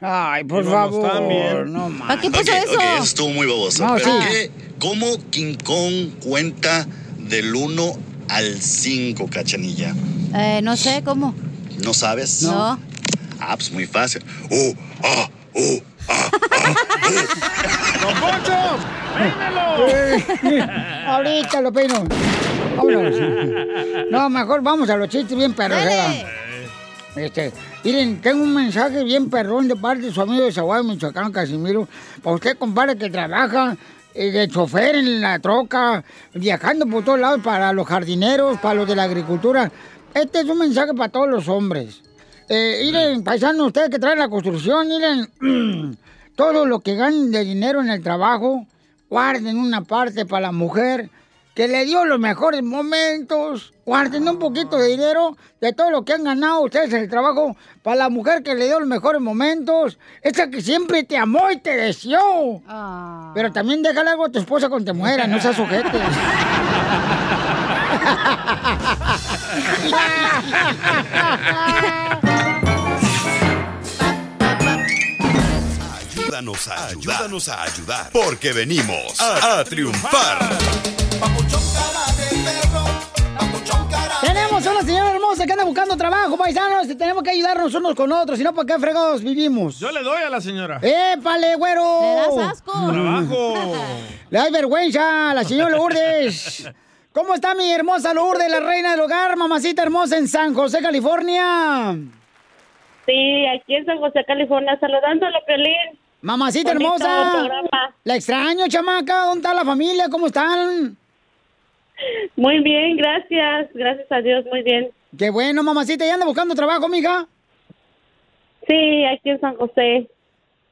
Ay, por favor. No más. ¿Para qué puso eso? ok, eso estuvo muy baboso. No, Pero sí. ¿qué- ¿Cómo King Kong cuenta del 1 al 5, cachanilla? Eh, no sé cómo. ¿No sabes? No. Ah, pues muy fácil. Uh, ah, uh. ¡Don Poncho! Eh, Ahorita lo peino. Vámonos. No, mejor vamos a los chistes bien perros. Este, miren, tengo un mensaje bien perrón de parte de su amigo de Zaguayo, Michoacán, Casimiro. Para usted, compadre, que trabaja eh, de chofer en la troca, viajando por todos lados para los jardineros, para los de la agricultura. Este es un mensaje para todos los hombres. Eh, miren, paisanos, ustedes que traen la construcción, miren, todo lo que ganen de dinero en el trabajo, guarden una parte para la mujer que le dio los mejores momentos. Guarden un poquito de dinero de todo lo que han ganado ustedes en el trabajo para la mujer que le dio los mejores momentos. Esa que siempre te amó y te deseó. Pero también déjale algo a tu esposa cuando te muera, no seas sujete. Ayúdanos a ayudar. Ayúdanos a ayudar. Porque venimos a, a triunfar. Tenemos a una señora hermosa que anda buscando trabajo, paisanos. y Tenemos que ayudarnos unos con otros, si no, ¿para qué fregados vivimos? Yo le doy a la señora. ¡Épale, güero! Le das asco. Trabajo. Le da vergüenza a la señora Lourdes. ¿Cómo está mi hermosa Lourdes, la reina del hogar, mamacita hermosa en San José, California? Sí, aquí en San José, California, saludándole, Pelín. Mamacita Bonito hermosa. La extraño, chamaca. ¿Dónde está la familia? ¿Cómo están? Muy bien, gracias. Gracias a Dios, muy bien. Qué bueno, mamacita. ¿Ya anda buscando trabajo, mija? Sí, aquí en San José.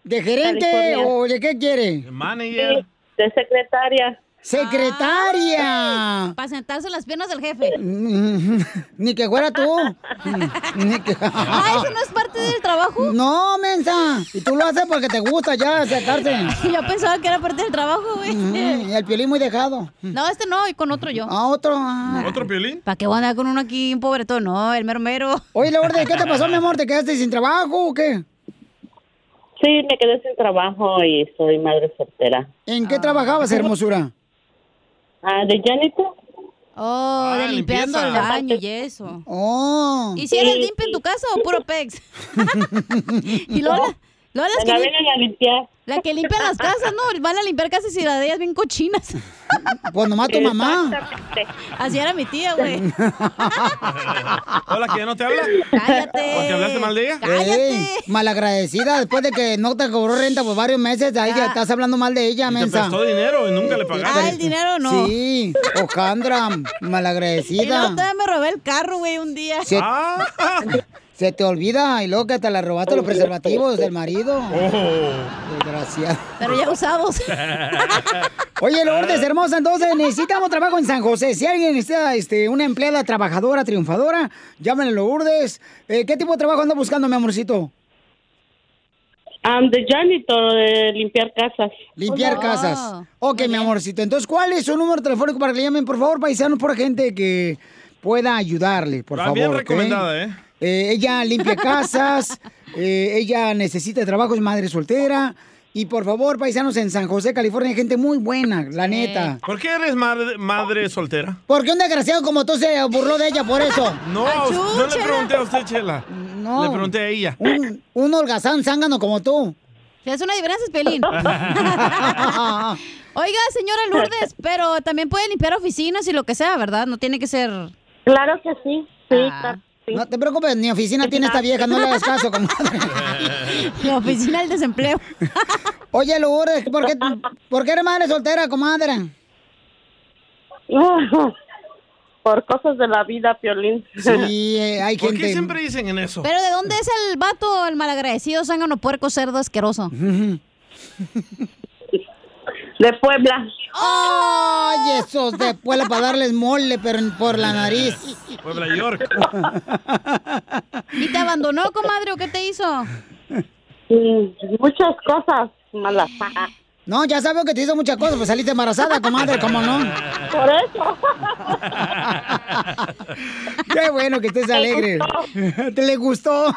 ¿De gerente California. o de qué quiere? Manager. De secretaria. ¡Secretaria! Para sentarse en las piernas del jefe. Ni que fuera tú. Ni que- Ah, ¿eso no es parte del trabajo? No, mensa. Y tú lo haces porque te gusta ya sentarse. Yo pensaba que era parte del trabajo, güey. Mm, Y el piolín muy dejado. No, este no, y con otro yo. A otro. ah. ¿Otro piolín? ¿Para qué voy a andar con uno aquí, un pobretón? No, el mero mero. Oye, Lourdes, ¿qué te pasó, mi amor? ¿Te quedaste sin trabajo o qué? Sí, me quedé sin trabajo y soy madre soltera. ¿En qué trabajabas, hermosura? Ah, de janitor. Oh, de Ah, limpiando el baño y eso. Oh. ¿Y si eres Sí, limpio en tu casa o puro pex? y Lola, Lola es Me la que vienen a limpiar. La que limpia las casas, ¿no? Van a limpiar casas y las de ellas bien cochinas. Pues nomás tu mamá. Así era mi tía, güey. Hola, ¿que ya no te habla? Cállate. ¿Por qué hablaste mal de ella? Ey, malagradecida, después de que no te cobró renta por varios meses, ahí ya estás hablando mal de ella, Te mensa. prestó dinero y nunca le pagaste. Ah, el dinero no. Sí, Ojandra, Y luego malagradecida. todavía me robé el carro, güey, un día. Se, Ah. Se te olvida y luego que te la robaste los preservativos del marido. Oh. Desgraciado. Pero ya usados. Oye, Lourdes, hermosa, entonces necesitamos trabajo en San José. Si alguien necesita este, una empleada trabajadora, triunfadora, llámenle Lourdes. Eh, ¿Qué tipo de trabajo anda buscando, mi amorcito? Um, de janitor, de limpiar casas. Limpiar casas. Ok, mi amorcito. Entonces, ¿cuál es su número telefónico para que le llamen, por favor, paisanos, por gente que pueda ayudarle, por Está favor? bien recomendada, ¿eh? Eh, ella limpia casas, eh, ella necesita trabajo, es madre soltera. Y por favor, paisanos en San José, California, hay gente muy buena, la neta. ¿Por qué eres madre, madre soltera? Porque un desgraciado como tú se burló de ella por eso. No, no le pregunté a usted, Chela. No. Le pregunté a ella. Un, un holgazán zángano como tú. Es una diferencia, pelín. Oiga, señora Lourdes, pero también puede limpiar oficinas y lo que sea, ¿verdad? No tiene que ser... Claro que sí, sí, Ah. claro. No te preocupes, ni oficina tiene esta vieja, no le hagas caso, comadre. La oficina del desempleo. Oye, Lourdes, ¿por qué, ¿por qué eres madre soltera, comadre? Por cosas de la vida, Piolín. Sí, eh, hay ¿Por gente... qué siempre dicen en eso? Pero ¿de dónde es el vato, el malagradecido, zángano, puerco, cerdo, asqueroso? De Puebla. Ay, esos de Puebla para darles mole pero por la nariz. Puebla York. ¿Y te abandonó, comadre, o qué te hizo? muchas cosas malas. No, ya sabes que te hizo muchas cosas, pues saliste embarazada, comadre, ¿cómo no? Por eso. Qué bueno que estés alegre. ¿Te le gustó?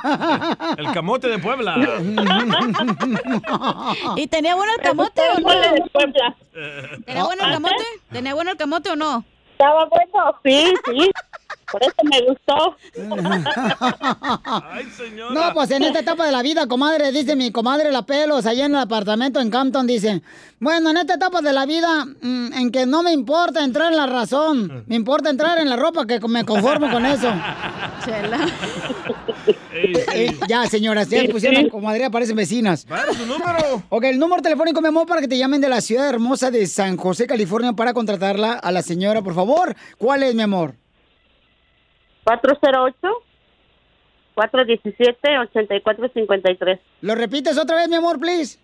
El camote de Puebla. ¿Y tenía bueno el camote o no? De Puebla. ¿Tenía bueno el camote? ¿Tenía bueno el camote o no? estaba bueno, sí, sí. Por eso me gustó. No, pues en esta etapa de la vida, comadre, dice mi comadre La Pelos, allá en el apartamento en Campton, dice, bueno, en esta etapa de la vida, mm, en que no me importa entrar en la razón, me importa entrar en la ropa, que me conformo con eso. Eh, ya, señoras, ya Sí, pusieron sí. comadre, aparecen vecinas. Dale su número. Ok, el número telefónico, mi amor, para que te llamen de la ciudad hermosa de San José, California, para contratarla a la señora, por favor. ¿Cuál es, mi amor? 408-417-8453. ¿Lo repites otra vez, mi amor, please?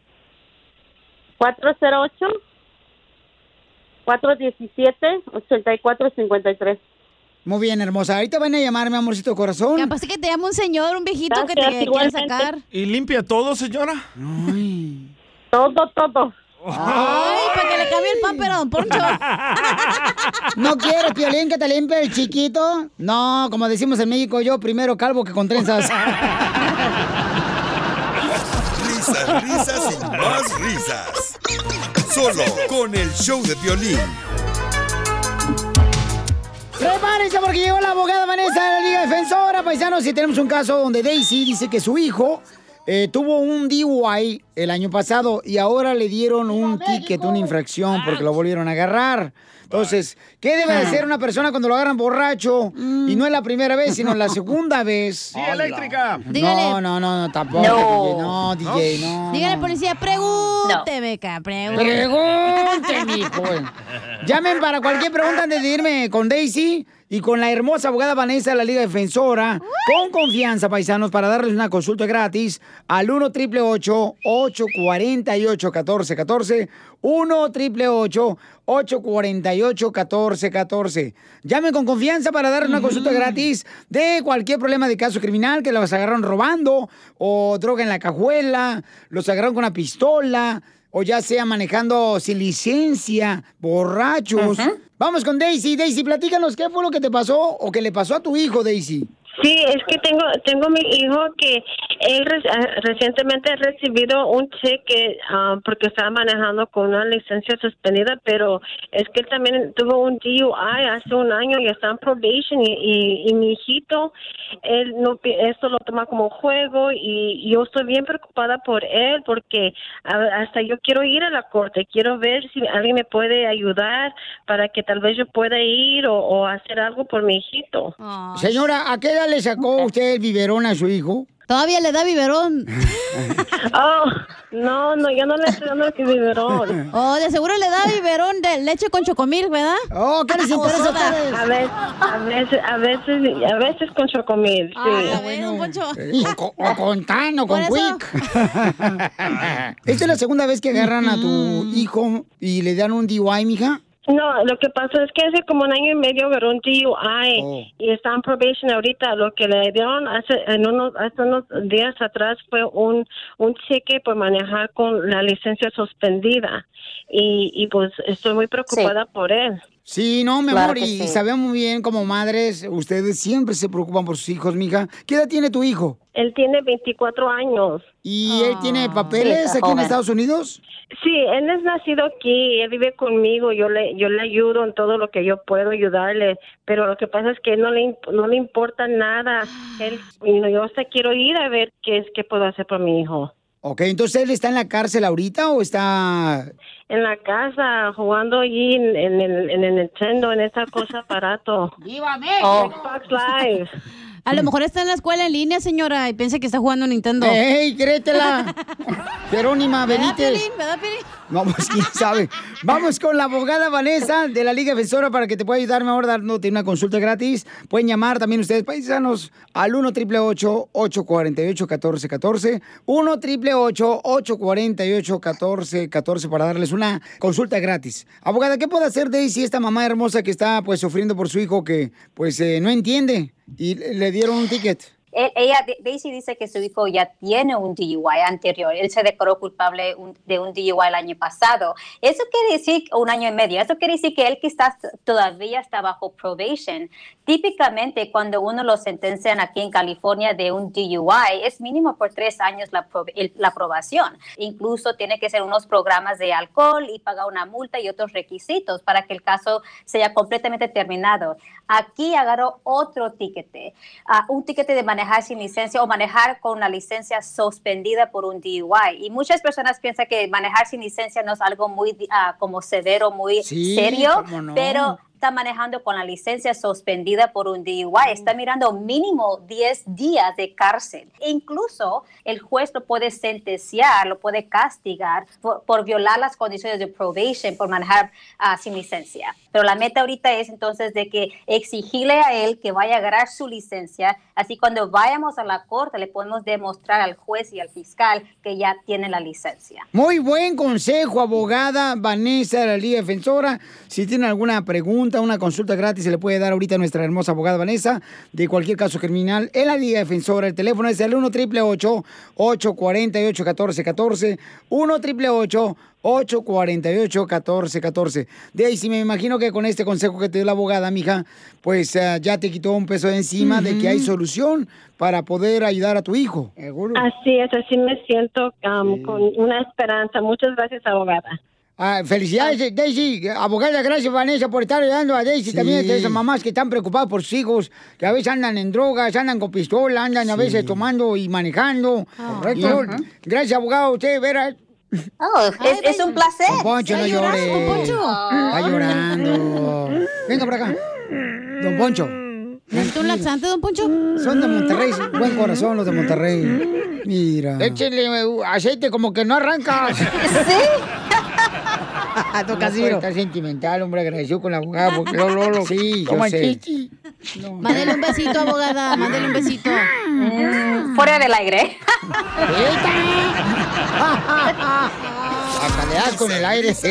408-417-8453. Muy bien, hermosa. Ahorita van a llamar, mi amorcito corazón. Capaz que te llama un señor, un viejito que te quiere sacar. ¿Y limpia todo, señora? Todo, todo. Ay, para que le cambie el pamper a Don Poncho. ¿No quieres, Piolín, que te limpie el chiquito? No, como decimos en México, yo primero calvo que con trenzas. Risas, risas y más risas. Solo con el show de violín. Prepárense porque llegó la abogada Vanessa de la Liga Defensora, paisanos, y tenemos un caso donde Daisy dice que su hijo eh, tuvo un DUI el año pasado y ahora le dieron un ticket, una infracción porque lo volvieron a agarrar. Entonces, ¿qué debe de hacer una persona cuando lo agarran borracho? Y no es la primera vez, sino la segunda vez. Sí, eléctrica. No, no, no, no, tampoco. No. DJ, no, DJ, no. Dígale, policía, pregúnteme, beca, pregúnteme. Pregunte, mijo. Llamen para cualquier pregunta antes de irme con Daisy y con la hermosa abogada Vanessa de la Liga Defensora. Con confianza, paisanos, para darles una consulta gratis al 1 888 848 1414 1 888 848 1414 Llamen con confianza para darles una consulta gratis de cualquier problema de caso criminal que los agarraron robando o droga en la cajuela, los agarraron con una pistola o ya sea manejando sin licencia, borrachos. Vamos con Daisy. Daisy, platícanos qué fue lo que te pasó o que le pasó a tu hijo, Daisy. Sí, es que tengo tengo mi hijo que él re- ah, recientemente ha recibido un cheque ah, porque estaba manejando con una licencia suspendida, pero es que él también tuvo un DUI hace un año y está en probation y, y, y mi hijito, él no esto lo toma como juego y yo estoy bien preocupada por él porque hasta yo quiero ir a la corte, quiero ver si alguien me puede ayudar para que tal vez yo pueda ir o, o hacer algo por mi hijito. Señora, ¿a qué edad le sacó usted el biberón a su hijo? Todavía le da biberón. Oh, no, no, yo no le estoy dando el biberón. Oh, de seguro le da biberón de leche con chocomil, ¿verdad? Oh, ¿qué les interesa a ustedes? A veces, a veces, a veces, a veces con chocomil, sí. Ah, bueno, Poncho. O con, o con Tan o con Quick. Esta es la segunda vez que agarran a tu hijo y le dan un DUI, mija. No, lo que pasó es que hace como un año y medio agarró un DUI Oh. y está en probation ahorita. Lo que le dieron hace, en unos, hace unos días atrás fue un, un cheque por manejar con la licencia suspendida. Y, y pues estoy muy preocupada por él. Sí, no, mi Claro amor, y, sí. sabemos muy bien como madres, ustedes siempre se preocupan por sus hijos, mija. ¿Qué edad tiene tu hijo? Él tiene 24 años. ¿Y él tiene papeles Sí, aquí en. Estados Unidos? Sí, él es nacido aquí, él vive conmigo, yo le yo le ayudo en todo lo que yo puedo ayudarle, pero lo que pasa es que no le no le importa nada. Él y yo hasta quiero ir a ver qué es qué puedo hacer por mi hijo. Ok, entonces él está en la cárcel ahorita o está... En la casa jugando allí en, en el en el Nintendo en esa cosa aparato. ¡Viva México! Xbox Live. A lo mejor está en la escuela en línea, señora, y piensa que está jugando Nintendo. ¡Ey, créetela! Jerónima ¿Verdad, Benítez. Piolín? ¿Verdad, Piolín? No, pues quién sabe. Vamos con la abogada Vanessa de la Liga Defensora para que te pueda ayudar mejor dándote una consulta gratis. Pueden llamar también ustedes, paisanos, al 1 888 848 1414 1 888 848 1414 para darles una consulta gratis. Abogada, ¿qué puede hacer Daisy, esta mamá hermosa que está pues sufriendo por su hijo que pues eh, no entiende y le dieron un ticket? Él- ella, Daisy dice que su hijo ya tiene un DUI anterior. Él se declaró culpable un- de un DUI el año pasado. Eso quiere decir, un año y medio, eso quiere decir que él quizás todavía está bajo probation. Típicamente, cuando uno lo sentencian aquí en California de un DUI, es mínimo por tres años la, el- la aprobación. Incluso tiene que ser unos programas de alcohol y pagar una multa y otros requisitos para que el caso sea completamente terminado. Aquí agarró otro tiquete, ah, un tiquete de manejar sin licencia o manejar con una licencia suspendida por un DUI. Y muchas personas piensan que manejar sin licencia no es algo muy ah, como severo, muy Sí, serio, no. pero está manejando con la licencia suspendida por un DUI, está mirando mínimo 10 días de cárcel. E incluso el juez lo puede sentenciar, lo puede castigar por, por violar las condiciones de probation, por manejar ah, sin licencia. Pero la meta ahorita es entonces de que exigirle a él que vaya a agarrar su licencia, así cuando vayamos a la corte le podemos demostrar al juez y al fiscal que ya tiene la licencia. Muy buen consejo, abogada Vanessa de la Liga Defensora. Si tiene alguna pregunta, una consulta gratis, se le puede dar ahorita a nuestra hermosa abogada Vanessa de cualquier caso criminal en la Liga Defensora. El teléfono es el 1 888 848 1414 1 888 848 1414 Daisy, me imagino que con este consejo que te dio la abogada, mija, pues eh, ya te quitó un peso de encima de que hay solución para poder ayudar a tu hijo. Así es, así me siento um, con una esperanza. Muchas gracias, abogada. Ah, felicidades, Daisy. Abogada, gracias, Vanessa, por estar ayudando a Daisy. Sí. También de esas mamás que están preocupadas por sus hijos, que a veces andan en drogas, andan con pistola, andan a veces tomando y manejando. Correcto. Y, gracias, abogado. Usted, verá. Oh, es, es un placer. Don Poncho, no Está llore. llorando, don Poncho. Está llorando. Venga por acá. Don Poncho. ¿Necesita un laxante, don Poncho? Son de Monterrey, buen corazón los de Monterrey. Mira. Échele uh, aceite como que no arranca. ¿Sí? Don Casimiro. Está sentimental, hombre, agradecido con la abogada. Porque Lolo, sí, yo sé. chichi. Mándele un besito, abogada. Mándele un besito. Mm, fuera del aire. Hasta le das con el aire. Más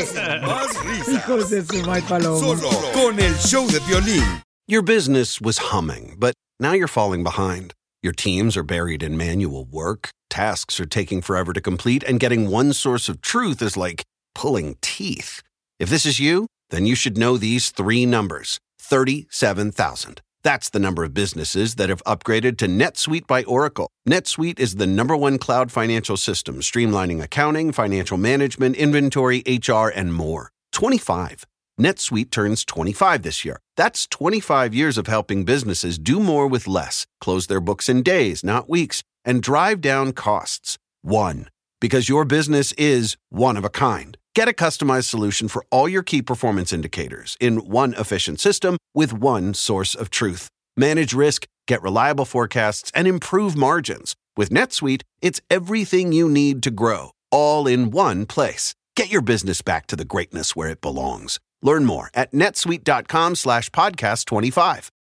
risas. Hijos de su mal paloma. Solo con el show de violín. Your business was humming, but now you're falling behind. Your teams are buried in manual work, tasks are taking forever to complete, and getting one source of truth is like pulling teeth. If this is you, then you should know these three numbers 37,000. That's the number of businesses that have upgraded to NetSuite by Oracle. NetSuite is the number one cloud financial system, streamlining accounting, financial management, inventory, HR, and more. 25. NetSuite turns 25 this year. That's 25 years of helping businesses do more with less, close their books in days, not weeks, and drive down costs. One. Because your business is one of a kind. Get a customized solution for all your key performance indicators in one efficient system with one source of truth. Manage risk, get reliable forecasts, and improve margins. With NetSuite, it's everything you need to grow, all in one place. Get your business back to the greatness where it belongs. Learn more at netsuite.com slash podcast 25.